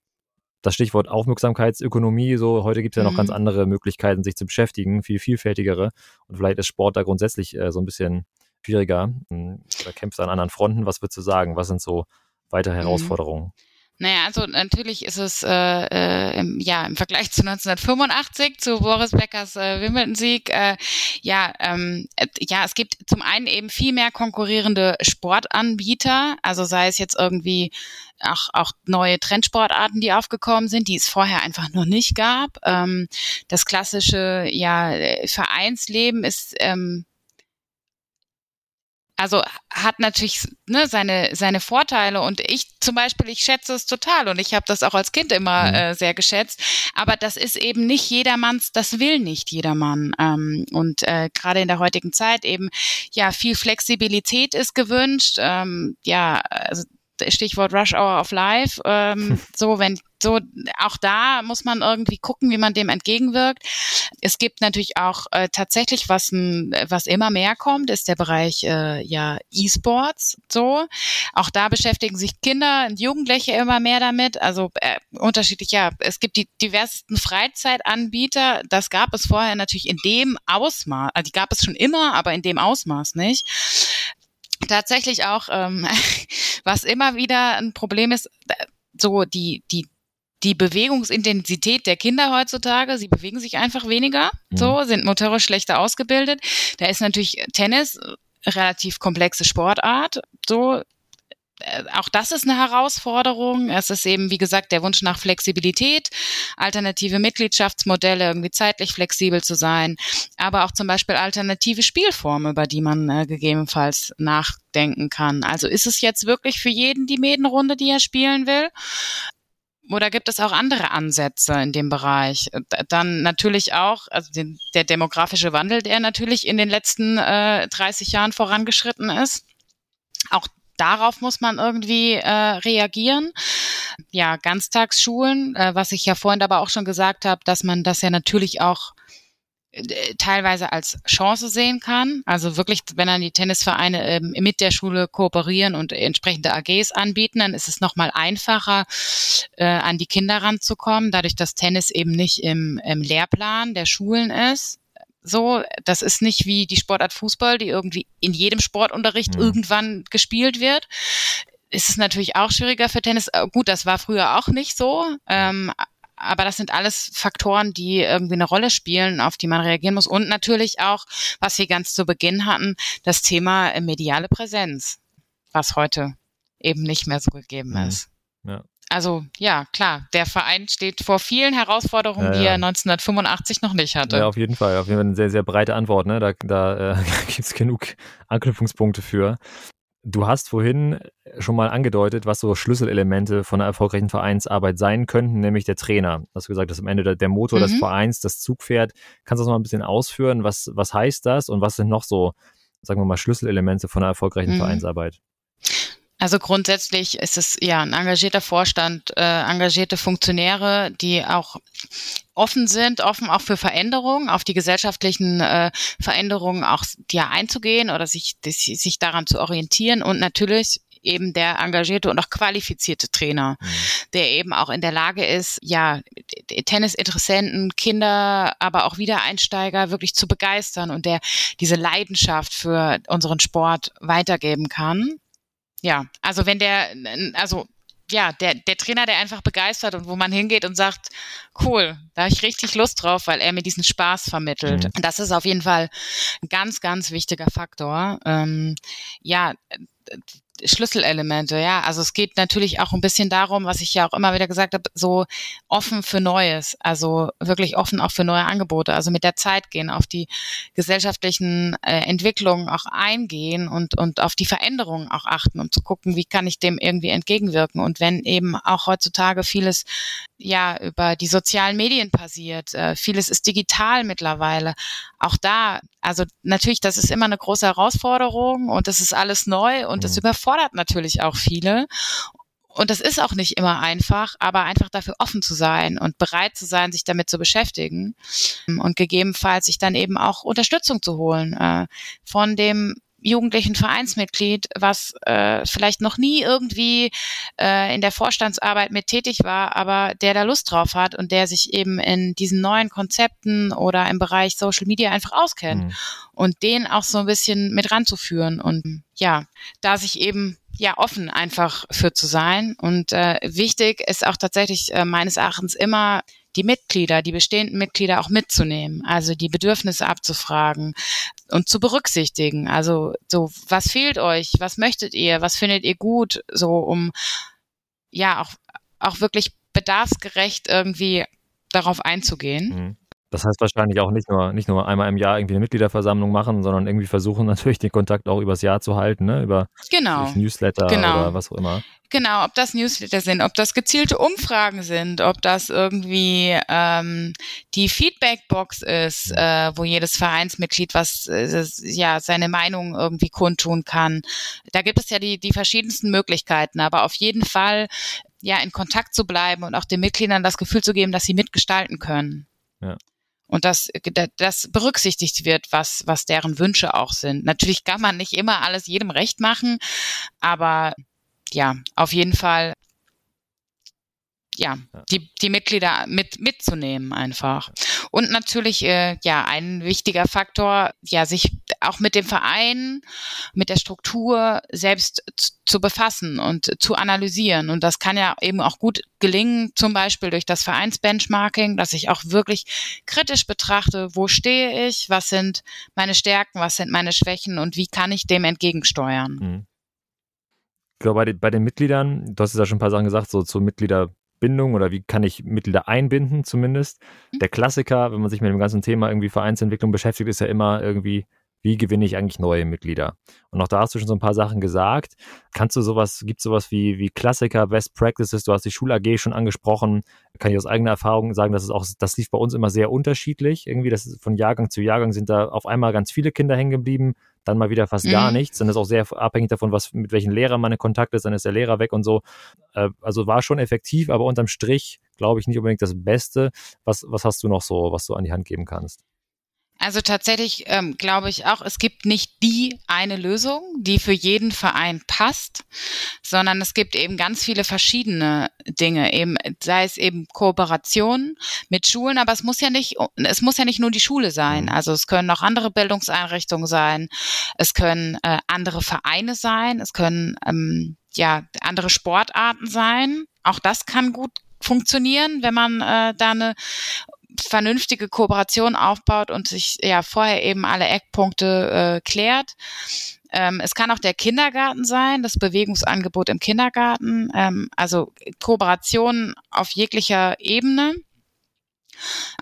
das Stichwort Aufmerksamkeitsökonomie, so heute gibt es ja noch mhm. ganz andere Möglichkeiten, sich zu beschäftigen, viel vielfältigere. Und vielleicht ist Sport da grundsätzlich äh, so ein bisschen schwieriger. Hm, da kämpft an anderen Fronten. Was würdest du sagen? Was sind so weitere mhm. Herausforderungen? Mhm. Naja, also natürlich ist es äh, äh, im, ja im Vergleich zu 1985 zu Boris Beckers äh, Wimbledon-Sieg äh, ja ähm, äh, ja es gibt zum einen eben viel mehr konkurrierende Sportanbieter, also sei es jetzt irgendwie auch, auch neue Trendsportarten, die aufgekommen sind, die es vorher einfach noch nicht gab. Ähm, das klassische ja Vereinsleben ist ähm, also hat natürlich ne, seine seine Vorteile und ich zum Beispiel ich schätze es total und ich habe das auch als Kind immer mhm. äh, sehr geschätzt. Aber das ist eben nicht jedermanns das will nicht jedermann. Ähm, und äh, gerade in der heutigen Zeit eben ja viel Flexibilität ist gewünscht. Ähm, ja also Stichwort Rush Hour of Life ähm, so wenn so, auch da muss man irgendwie gucken, wie man dem entgegenwirkt. Es gibt natürlich auch äh, tatsächlich, was, ein, was immer mehr kommt, ist der Bereich äh, ja E-Sports. So, auch da beschäftigen sich Kinder und Jugendliche immer mehr damit. Also äh, unterschiedlich, ja, es gibt die diversesten Freizeitanbieter. Das gab es vorher natürlich in dem Ausmaß, also die gab es schon immer, aber in dem Ausmaß nicht tatsächlich auch, ähm, was immer wieder ein Problem ist, so die, die die Bewegungsintensität der Kinder heutzutage, sie bewegen sich einfach weniger, mhm. so, sind motorisch schlechter ausgebildet. Da ist natürlich Tennis relativ komplexe Sportart, so, äh, auch das ist eine Herausforderung. Es ist eben, wie gesagt, der Wunsch nach Flexibilität, alternative Mitgliedschaftsmodelle, irgendwie zeitlich flexibel zu sein, aber auch zum Beispiel alternative Spielformen, über die man äh, gegebenenfalls nachdenken kann. Also ist es jetzt wirklich für jeden die Medenrunde, die er spielen will? Oder gibt es auch andere Ansätze in dem Bereich? Dann natürlich auch, also den, der demografische Wandel, der natürlich in den letzten äh, 30 Jahren vorangeschritten ist. Auch darauf muss man irgendwie äh, reagieren. Ja, Ganztagsschulen, äh, was ich ja vorhin aber auch schon gesagt habe, dass man das ja natürlich auch äh, teilweise als Chance sehen kann. Also wirklich, wenn dann die Tennisvereine ähm, mit der Schule kooperieren und entsprechende AGs anbieten, dann ist es nochmal einfacher, äh, an die Kinder ranzukommen, dadurch, dass Tennis eben nicht im, im Lehrplan der Schulen ist. So, das ist nicht wie die Sportart Fußball, die irgendwie in jedem Sportunterricht mhm. irgendwann gespielt wird ist es natürlich auch schwieriger für Tennis. Äh, gut, das war früher auch nicht so. Ähm, aber das sind alles Faktoren, die irgendwie eine Rolle spielen, auf die man reagieren muss. Und natürlich auch, was wir ganz zu Beginn hatten, das Thema mediale Präsenz, was heute eben nicht mehr so gegeben mhm. ist. Ja. Also ja, klar, der Verein steht vor vielen Herausforderungen, ja. die er 1985 noch nicht hatte. Ja, auf jeden Fall. Auf jeden Fall eine sehr, sehr breite Antwort. Ne? Da, da äh, gibt es genug Anknüpfungspunkte für. Du hast vorhin schon mal angedeutet, was so Schlüsselelemente von einer erfolgreichen Vereinsarbeit sein könnten, nämlich der Trainer. Hast du gesagt, das ist am Ende der, der Motor mhm. des Vereins, das Zugpferd. Kannst du das mal ein bisschen ausführen? Was, was heißt das und was sind noch so, sagen wir mal, Schlüsselelemente von einer erfolgreichen mhm. Vereinsarbeit? Also grundsätzlich ist es ja ein engagierter Vorstand, äh, engagierte Funktionäre, die auch offen sind, offen auch für Veränderungen, auf die gesellschaftlichen äh, Veränderungen auch ja einzugehen oder sich, sich daran zu orientieren und natürlich eben der engagierte und auch qualifizierte Trainer, mhm. der eben auch in der Lage ist, ja, Tennisinteressenten, Kinder, aber auch Wiedereinsteiger wirklich zu begeistern und der diese Leidenschaft für unseren Sport weitergeben kann ja, also wenn der, also ja, der, der Trainer, der einfach begeistert und wo man hingeht und sagt, cool, da habe ich richtig Lust drauf, weil er mir diesen Spaß vermittelt. Mhm. Das ist auf jeden Fall ein ganz, ganz wichtiger Faktor. Ähm, ja, Schlüsselelemente, ja. Also es geht natürlich auch ein bisschen darum, was ich ja auch immer wieder gesagt habe, so offen für Neues, also wirklich offen auch für neue Angebote, also mit der Zeit gehen, auf die gesellschaftlichen äh, Entwicklungen auch eingehen und, und auf die Veränderungen auch achten und zu gucken, wie kann ich dem irgendwie entgegenwirken. Und wenn eben auch heutzutage vieles ja über die sozialen Medien passiert, äh, vieles ist digital mittlerweile, auch da, also natürlich, das ist immer eine große Herausforderung und das ist alles neu und das mhm. überfordert natürlich auch viele. Und das ist auch nicht immer einfach, aber einfach dafür offen zu sein und bereit zu sein, sich damit zu beschäftigen und gegebenenfalls sich dann eben auch Unterstützung zu holen äh, von dem jugendlichen Vereinsmitglied, was äh, vielleicht noch nie irgendwie äh, in der Vorstandsarbeit mit tätig war, aber der da Lust drauf hat und der sich eben in diesen neuen Konzepten oder im Bereich Social Media einfach auskennt mhm. und den auch so ein bisschen mit ranzuführen und ja, da sich eben ja offen einfach für zu sein und äh, wichtig ist auch tatsächlich äh, meines Erachtens immer die Mitglieder, die bestehenden Mitglieder auch mitzunehmen, also die Bedürfnisse abzufragen und zu berücksichtigen. Also so, was fehlt euch? Was möchtet ihr? Was findet ihr gut? So, um ja auch, auch wirklich bedarfsgerecht irgendwie darauf einzugehen. Mhm. Das heißt wahrscheinlich auch nicht nur, nicht nur einmal im Jahr irgendwie eine Mitgliederversammlung machen, sondern irgendwie versuchen natürlich den Kontakt auch übers Jahr zu halten, ne? über genau. Newsletter genau. oder was auch immer. Genau, ob das Newsletter sind, ob das gezielte Umfragen sind, ob das irgendwie ähm, die Feedbackbox ist, äh, wo jedes Vereinsmitglied was äh, ja seine Meinung irgendwie kundtun kann. Da gibt es ja die die verschiedensten Möglichkeiten, aber auf jeden Fall ja, in Kontakt zu bleiben und auch den Mitgliedern das Gefühl zu geben, dass sie mitgestalten können. Ja. Und dass das berücksichtigt wird, was, was deren Wünsche auch sind. Natürlich kann man nicht immer alles jedem recht machen, aber ja, auf jeden Fall ja, die, die Mitglieder mit, mitzunehmen einfach. Und natürlich, äh, ja, ein wichtiger Faktor, ja, sich auch mit dem Verein, mit der Struktur selbst zu befassen und zu analysieren. Und das kann ja eben auch gut gelingen, zum Beispiel durch das Vereinsbenchmarking, dass ich auch wirklich kritisch betrachte, wo stehe ich, was sind meine Stärken, was sind meine Schwächen und wie kann ich dem entgegensteuern. Mhm. Ich glaube, bei den, bei den Mitgliedern, du hast ja schon ein paar Sachen gesagt, so zur Mitglieder Bindung oder wie kann ich Mitglieder einbinden zumindest. Mhm. Der Klassiker, wenn man sich mit dem ganzen Thema irgendwie Vereinsentwicklung beschäftigt, ist ja immer irgendwie, wie gewinne ich eigentlich neue Mitglieder? Und auch da hast du schon so ein paar Sachen gesagt. Kannst du sowas, gibt es sowas wie, wie Klassiker, Best Practices? Du hast die Schul-AG schon angesprochen. Kann ich aus eigener Erfahrung sagen, dass es auch, das lief bei uns immer sehr unterschiedlich. Irgendwie, das von Jahrgang zu Jahrgang sind da auf einmal ganz viele Kinder hängen geblieben, dann mal wieder fast mhm. gar nichts. Dann ist auch sehr abhängig davon, was, mit welchen Lehrern man in Kontakt ist, dann ist der Lehrer weg und so. Äh, also war schon effektiv, aber unterm Strich glaube ich nicht unbedingt das Beste. Was, was hast du noch so, was du an die Hand geben kannst? Also tatsächlich ähm, glaube ich auch, es gibt nicht die eine Lösung, die für jeden Verein passt, sondern es gibt eben ganz viele verschiedene Dinge, eben sei es eben Kooperation mit Schulen, aber es muss ja nicht, es muss ja nicht nur die Schule sein. Mhm. Also es können auch andere Bildungseinrichtungen sein, es können äh, andere Vereine sein, es können ähm, ja andere Sportarten sein. Auch das kann gut funktionieren, wenn man äh, da eine vernünftige Kooperation aufbaut und sich ja vorher eben alle Eckpunkte äh, klärt. Ähm, es kann auch der Kindergarten sein, das Bewegungsangebot im Kindergarten, ähm, also Kooperation auf jeglicher Ebene.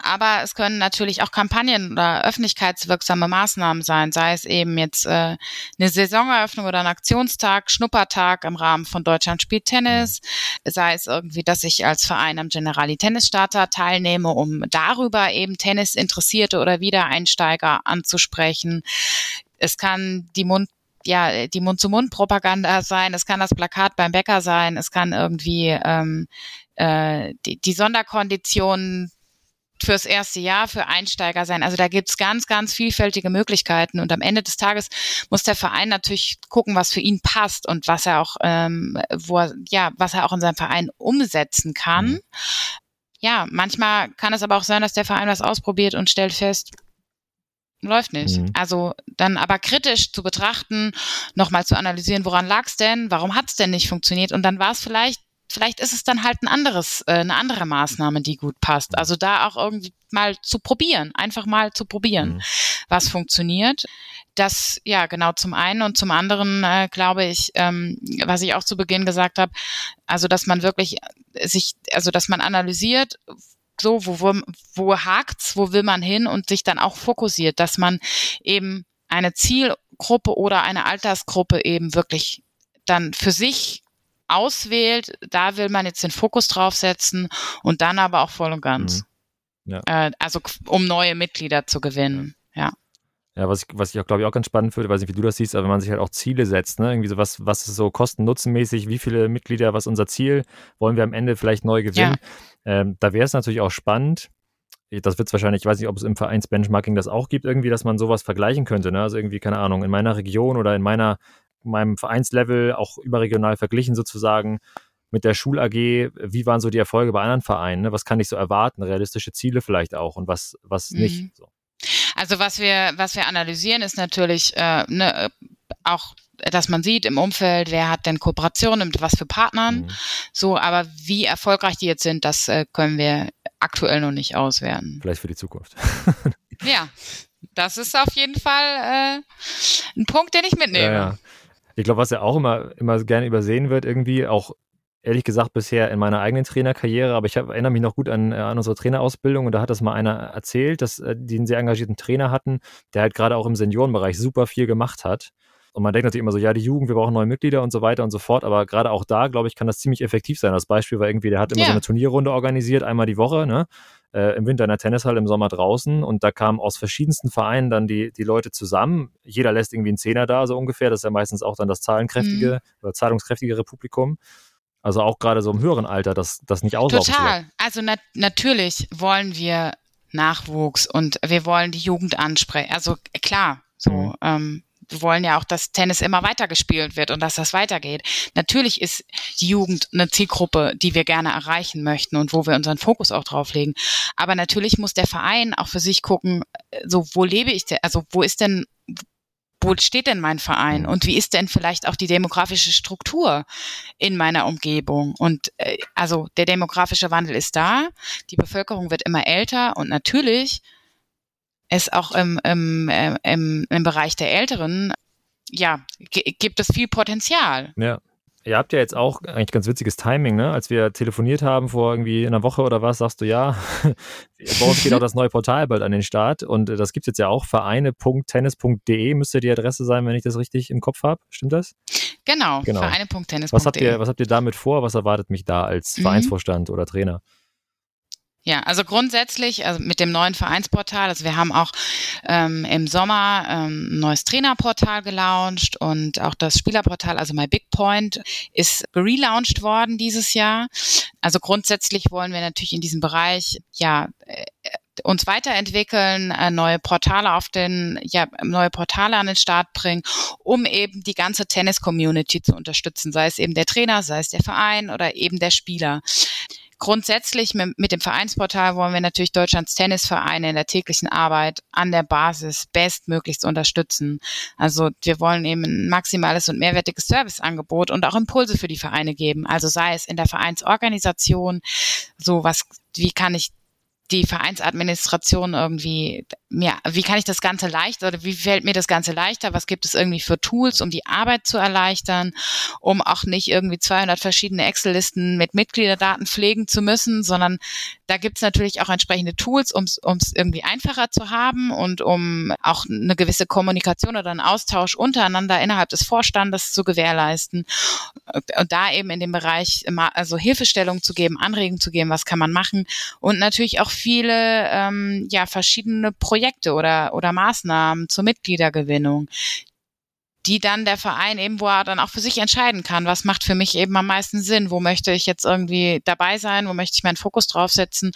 Aber es können natürlich auch Kampagnen oder öffentlichkeitswirksame Maßnahmen sein, sei es eben jetzt äh, eine Saisoneröffnung oder ein Aktionstag, Schnuppertag im Rahmen von Deutschland spielt Tennis, sei es irgendwie, dass ich als Verein am Generali Tennis Starter teilnehme, um darüber eben Tennis Interessierte oder Wiedereinsteiger anzusprechen. Es kann die Mund ja, die Mund-zu-Mund-Propaganda sein, es kann das Plakat beim Bäcker sein, es kann irgendwie ähm, äh, die, die Sonderkonditionen fürs erste Jahr für Einsteiger sein. Also da gibt's ganz, ganz vielfältige Möglichkeiten. Und am Ende des Tages muss der Verein natürlich gucken, was für ihn passt und was er auch, ähm, wo er, ja, was er auch in seinem Verein umsetzen kann. Mhm. Ja, manchmal kann es aber auch sein, dass der Verein was ausprobiert und stellt fest, läuft nicht. Mhm. Also dann aber kritisch zu betrachten, nochmal zu analysieren, woran lag's denn, warum hat's denn nicht funktioniert und dann war es vielleicht vielleicht ist es dann halt ein anderes, äh, eine andere Maßnahme, die gut passt. Mhm. Also da auch irgendwie mal zu probieren, einfach mal zu probieren, mhm. was funktioniert. Das ja genau zum einen und zum anderen äh, glaube ich, ähm, was ich auch zu Beginn gesagt habe, also dass man wirklich sich, also dass man analysiert, so wo wo, wo hakt's, wo will man hin und sich dann auch fokussiert, dass man eben eine Zielgruppe oder eine Altersgruppe eben wirklich dann für sich auswählt, da will man jetzt den Fokus drauf setzen und dann aber auch voll und ganz. Mhm. Ja. Äh, also um neue Mitglieder zu gewinnen, ja. Ja, was ich, was ich auch, glaube ich, auch ganz spannend finde, weiß nicht, wie du das siehst, aber wenn man sich halt auch Ziele setzt, ne? Irgendwie so was, was ist so kosten-nutzenmäßig, wie viele Mitglieder, was ist unser Ziel, wollen wir am Ende vielleicht neu gewinnen? Ja. Ähm, da wäre es natürlich auch spannend, das wird es wahrscheinlich, ich weiß nicht, ob es im Vereinsbenchmarking das auch gibt, irgendwie, dass man sowas vergleichen könnte. Ne? Also irgendwie, keine Ahnung, in meiner Region oder in meiner meinem Vereinslevel auch überregional verglichen sozusagen mit der Schul-AG, wie waren so die Erfolge bei anderen Vereinen? Ne? Was kann ich so erwarten? Realistische Ziele vielleicht auch und was, was mhm. nicht? So. Also was wir, was wir analysieren, ist natürlich äh, ne, auch dass man sieht im Umfeld, wer hat denn Kooperationen mit was für Partnern. Mhm. So, aber wie erfolgreich die jetzt sind, das äh, können wir aktuell noch nicht auswerten. Vielleicht für die Zukunft. ja, das ist auf jeden Fall äh, ein Punkt, den ich mitnehme. Ja, ja. Ich glaube, was ja auch immer, immer gerne übersehen wird, irgendwie, auch ehrlich gesagt bisher in meiner eigenen Trainerkarriere, aber ich hab, erinnere mich noch gut an, äh, an unsere Trainerausbildung und da hat das mal einer erzählt, dass äh, die einen sehr engagierten Trainer hatten, der halt gerade auch im Seniorenbereich super viel gemacht hat. Und man denkt natürlich immer so, ja, die Jugend, wir brauchen neue Mitglieder und so weiter und so fort. Aber gerade auch da, glaube ich, kann das ziemlich effektiv sein. Das Beispiel war irgendwie, der hat immer ja. so eine Turnierrunde organisiert, einmal die Woche, ne? Äh, Im Winter in der Tennishalle, im Sommer draußen. Und da kamen aus verschiedensten Vereinen dann die, die Leute zusammen. Jeder lässt irgendwie einen Zehner da, so ungefähr. Das ist ja meistens auch dann das zahlenkräftige mhm. oder zahlungskräftigere Publikum. Also auch gerade so im höheren Alter, dass das nicht auslaufen Total. Also na natürlich wollen wir Nachwuchs und wir wollen die Jugend ansprechen. Also klar, so mhm. ähm, wir wollen ja auch, dass Tennis immer weiter gespielt wird und dass das weitergeht. Natürlich ist die Jugend eine Zielgruppe, die wir gerne erreichen möchten und wo wir unseren Fokus auch drauf legen. Aber natürlich muss der Verein auch für sich gucken, äh, so wo lebe ich denn, also wo ist denn wo steht denn mein Verein mhm. und wie ist denn vielleicht auch die demografische Struktur in meiner Umgebung? Und äh, also der demografische Wandel ist da, die Bevölkerung wird immer älter und natürlich ist auch im, im, äh, im, im Bereich der Älteren, ja, gibt es viel Potenzial. Ja. Ihr habt ja jetzt auch eigentlich ganz witziges Timing, ne? Als wir telefoniert haben vor irgendwie einer Woche oder was, sagst du ja, bei uns geht auch das neue Portal bald an den Start und das gibt es jetzt ja auch, vereine.tennis.de müsste die Adresse sein, wenn ich das richtig im Kopf habe. Stimmt das? Genau, genau. vereine.tennis.de. Was habt ihr, was habt ihr damit vor? Was erwartet mich da als mhm. Vereinsvorstand oder Trainer? Ja, also grundsätzlich also mit dem neuen Vereinsportal, also wir haben auch ähm, im Sommer ähm, ein neues Trainerportal gelauncht und auch das Spielerportal, also My Big Point, ist relaunched worden dieses Jahr. Also grundsätzlich wollen wir natürlich in diesem Bereich ja äh, uns weiterentwickeln, äh, neue Portale auf den, ja, neue Portale an den Start bringen, um eben die ganze Tennis-Community zu unterstützen, sei es eben der Trainer, sei es der Verein oder eben der Spieler. Grundsätzlich mit, mit dem Vereinsportal wollen wir natürlich Deutschlands Tennisvereine in der täglichen Arbeit an der Basis bestmöglichst unterstützen. Also wir wollen eben ein maximales und mehrwertiges Serviceangebot und auch Impulse für die Vereine geben. Also sei es in der Vereinsorganisation, so was, wie kann ich die Vereinsadministration irgendwie, ja, wie kann ich das Ganze leichter oder wie fällt mir das Ganze leichter? Was gibt es irgendwie für Tools, um die Arbeit zu erleichtern, um auch nicht irgendwie 200 verschiedene Excel-Listen mit Mitgliederdaten pflegen zu müssen, sondern da gibt es natürlich auch entsprechende Tools, um es irgendwie einfacher zu haben und um auch eine gewisse Kommunikation oder einen Austausch untereinander innerhalb des Vorstandes zu gewährleisten und da eben in dem Bereich also Hilfestellung zu geben, Anregungen zu geben, was kann man machen und natürlich auch viele ähm, ja verschiedene Projekte oder oder Maßnahmen zur Mitgliedergewinnung, die dann der Verein eben, wo er dann auch für sich entscheiden kann, was macht für mich eben am meisten Sinn, wo möchte ich jetzt irgendwie dabei sein, wo möchte ich meinen Fokus draufsetzen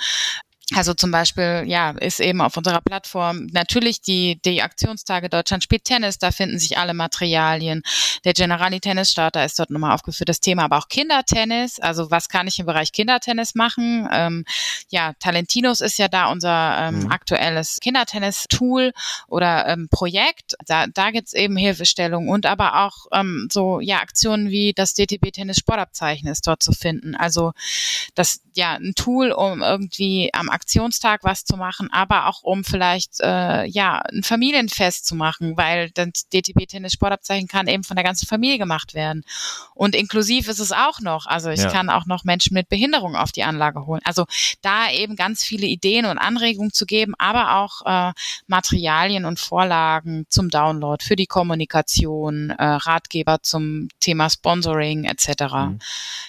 also zum Beispiel, ja, ist eben auf unserer Plattform natürlich die, die Aktionstage Deutschland spielt Tennis, da finden sich alle Materialien. Der Generali Tennis Starter ist dort nochmal aufgeführt, das Thema, aber auch Kindertennis. Also was kann ich im Bereich Kindertennis machen? Ähm, ja, Talentinos ist ja da unser ähm, mhm. aktuelles Kindertennis-Tool oder ähm, Projekt. Da, da gibt's eben Hilfestellung und aber auch ähm, so, ja, Aktionen wie das DTB Tennis Sportabzeichen ist dort zu finden. Also das, ja, ein Tool, um irgendwie am Aktionstag was zu machen, aber auch um vielleicht äh, ja ein Familienfest zu machen, weil das DTB Tennis Sportabzeichen kann eben von der ganzen Familie gemacht werden. Und inklusiv ist es auch noch. Also ich ja. kann auch noch Menschen mit Behinderung auf die Anlage holen. Also da eben ganz viele Ideen und Anregungen zu geben, aber auch äh, Materialien und Vorlagen zum Download für die Kommunikation, äh, Ratgeber zum Thema Sponsoring etc. Mhm.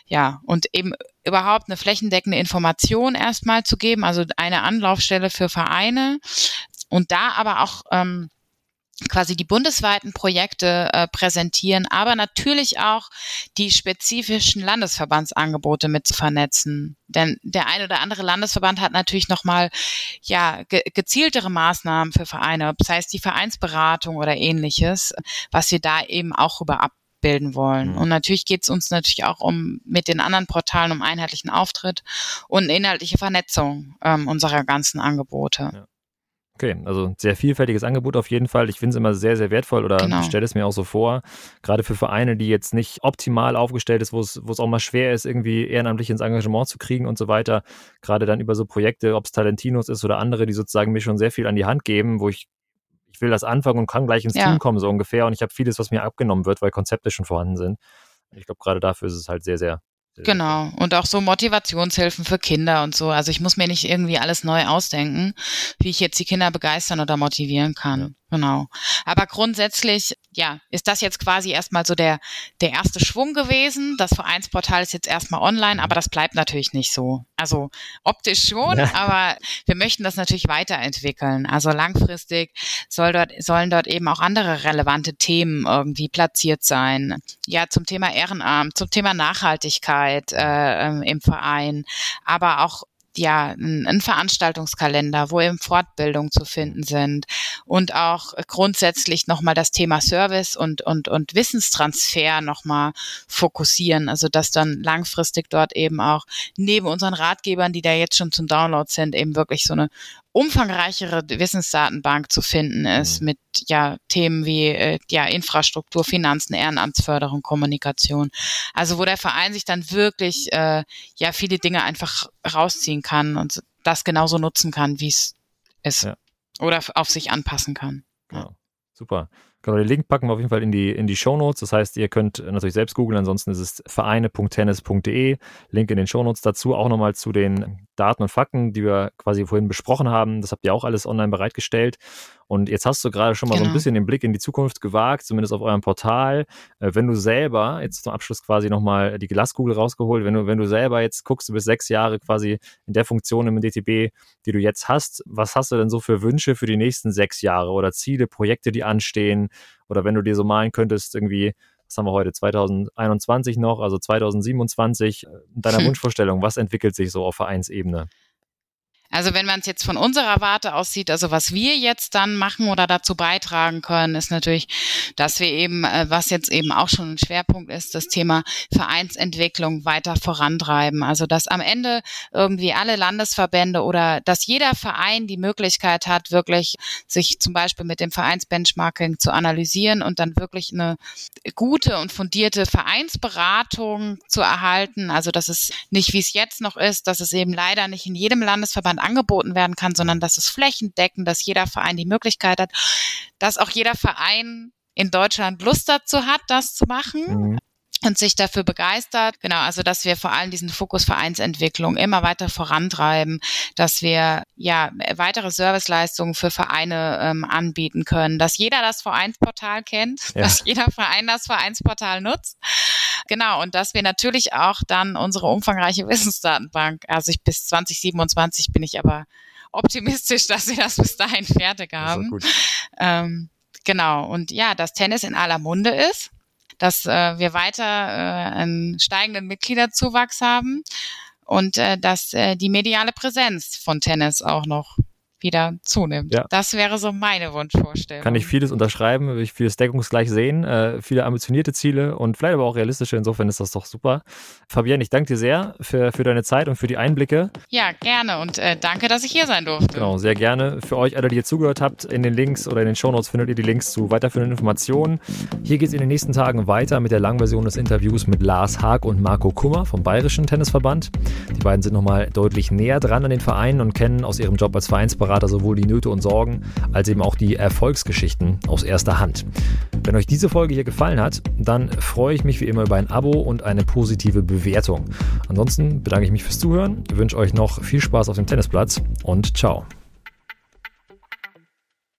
Ja, und eben überhaupt eine flächendeckende Information erstmal zu geben, also eine Anlaufstelle für Vereine und da aber auch ähm, quasi die bundesweiten Projekte äh, präsentieren, aber natürlich auch die spezifischen Landesverbandsangebote mit zu vernetzen. Denn der ein oder andere Landesverband hat natürlich nochmal ja, ge gezieltere Maßnahmen für Vereine, das heißt die Vereinsberatung oder ähnliches, was wir da eben auch über ab bilden wollen. Mhm. Und natürlich geht es uns natürlich auch um mit den anderen Portalen um einheitlichen Auftritt und inhaltliche Vernetzung ähm, unserer ganzen Angebote. Ja. Okay, also sehr vielfältiges Angebot auf jeden Fall. Ich finde es immer sehr, sehr wertvoll oder genau. stelle es mir auch so vor, gerade für Vereine, die jetzt nicht optimal aufgestellt ist, wo es auch mal schwer ist, irgendwie ehrenamtlich ins Engagement zu kriegen und so weiter. Gerade dann über so Projekte, ob es Talentinos ist oder andere, die sozusagen mir schon sehr viel an die Hand geben, wo ich ich will das anfangen und kann gleich ins ja. Team kommen, so ungefähr. Und ich habe vieles, was mir abgenommen wird, weil Konzepte schon vorhanden sind. Ich glaube, gerade dafür ist es halt sehr, sehr, sehr Genau. Und auch so Motivationshilfen für Kinder und so. Also ich muss mir nicht irgendwie alles neu ausdenken, wie ich jetzt die Kinder begeistern oder motivieren kann. Genau. Aber grundsätzlich, ja, ist das jetzt quasi erstmal so der, der erste Schwung gewesen. Das Vereinsportal ist jetzt erstmal online, aber das bleibt natürlich nicht so. Also optisch schon, ja. aber wir möchten das natürlich weiterentwickeln. Also langfristig soll dort, sollen dort eben auch andere relevante Themen irgendwie platziert sein. Ja, zum Thema Ehrenamt, zum Thema Nachhaltigkeit äh, ähm, im Verein, aber auch ja, ein, Veranstaltungskalender, wo eben Fortbildungen zu finden sind und auch grundsätzlich nochmal das Thema Service und, und, und Wissenstransfer nochmal fokussieren. Also dass dann langfristig dort eben auch neben unseren Ratgebern, die da jetzt schon zum Download sind, eben wirklich so eine umfangreichere Wissensdatenbank zu finden ist mhm. mit ja Themen wie äh, ja Infrastruktur, Finanzen, Ehrenamtsförderung, Kommunikation. Also wo der Verein sich dann wirklich äh, ja viele Dinge einfach rausziehen kann und das genauso nutzen kann, wie es ist ja. oder auf sich anpassen kann. Ja. Super. Genau, den Link packen wir auf jeden Fall in die, in die Show Notes. Das heißt, ihr könnt natürlich selbst googeln, ansonsten ist es vereine.tennis.de. Link in den Show Notes dazu, auch nochmal zu den Daten und Fakten, die wir quasi vorhin besprochen haben. Das habt ihr auch alles online bereitgestellt. Und jetzt hast du gerade schon mal genau. so ein genau. bisschen den Blick in die Zukunft gewagt, zumindest auf eurem Portal. Äh, wenn du selber, jetzt zum Abschluss quasi nochmal die Glaskugel rausgeholt, wenn du, wenn du selber jetzt guckst, du bist sechs Jahre quasi in der Funktion im DTB, die du jetzt hast, was hast du denn so für Wünsche für die nächsten sechs Jahre oder Ziele, Projekte, die anstehen? Oder wenn du dir so malen könntest, irgendwie, was haben wir heute, 2021 noch, also 2027, in deiner hm. Wunschvorstellung, was entwickelt sich so auf Vereinsebene? Also wenn man es jetzt von unserer Warte aus sieht, also was wir jetzt dann machen oder dazu beitragen können, ist natürlich, dass wir eben, äh, was jetzt eben auch schon ein Schwerpunkt ist, das Thema Vereinsentwicklung weiter vorantreiben. Also dass am Ende irgendwie alle Landesverbände oder dass jeder Verein die Möglichkeit hat, wirklich sich zum Beispiel mit dem Vereinsbenchmarking zu analysieren und dann wirklich eine gute und fundierte Vereinsberatung zu erhalten. Also dass es nicht, wie es jetzt noch ist, dass es eben leider nicht in jedem Landesverband angeboten werden kann, sondern dass es flächendeckend, dass jeder Verein die Möglichkeit hat, dass auch jeder Verein in Deutschland Lust dazu hat, das zu machen. Mhm und sich dafür begeistert. Genau, also dass wir vor allem diesen Fokus Vereinsentwicklung immer weiter vorantreiben, dass wir ja weitere Serviceleistungen für Vereine ähm, anbieten können, dass jeder das Vereinsportal kennt, ja. dass jeder Verein das Vereinsportal nutzt. Genau, und dass wir natürlich auch dann unsere umfangreiche Wissensdatenbank, also ich bis 2027 bin ich aber optimistisch, dass wir das bis dahin fertig haben. Ähm, genau, und ja, dass Tennis in aller Munde ist dass äh, wir weiter äh, einen steigenden Mitgliederzuwachs haben und äh, dass äh, die mediale Präsenz von Tennis auch noch wieder zunimmt. Ja. Das wäre so meine Wunschvorstellung. Kann ich vieles unterschreiben, will ich vieles deckungsgleich sehen, äh, viele ambitionierte Ziele und vielleicht aber auch realistische. Insofern ist das doch super. Fabienne, ich danke dir sehr für, für deine Zeit und für die Einblicke. Ja, gerne und äh, danke, dass ich hier sein durfte. Genau, sehr gerne. Für euch alle, die ihr zugehört habt, in den Links oder in den Shownotes findet ihr die Links zu weiterführenden Informationen. Hier geht es in den nächsten Tagen weiter mit der Langversion des Interviews mit Lars Haag und Marco Kummer vom Bayerischen Tennisverband. Die beiden sind nochmal deutlich näher dran an den Vereinen und kennen aus ihrem Job als Vereinsberater Berater sowohl die Nöte und Sorgen als eben auch die Erfolgsgeschichten aus erster Hand. Wenn euch diese Folge hier gefallen hat, dann freue ich mich wie immer über ein Abo und eine positive Bewertung. Ansonsten bedanke ich mich fürs Zuhören, wünsche euch noch viel Spaß auf dem Tennisplatz und ciao.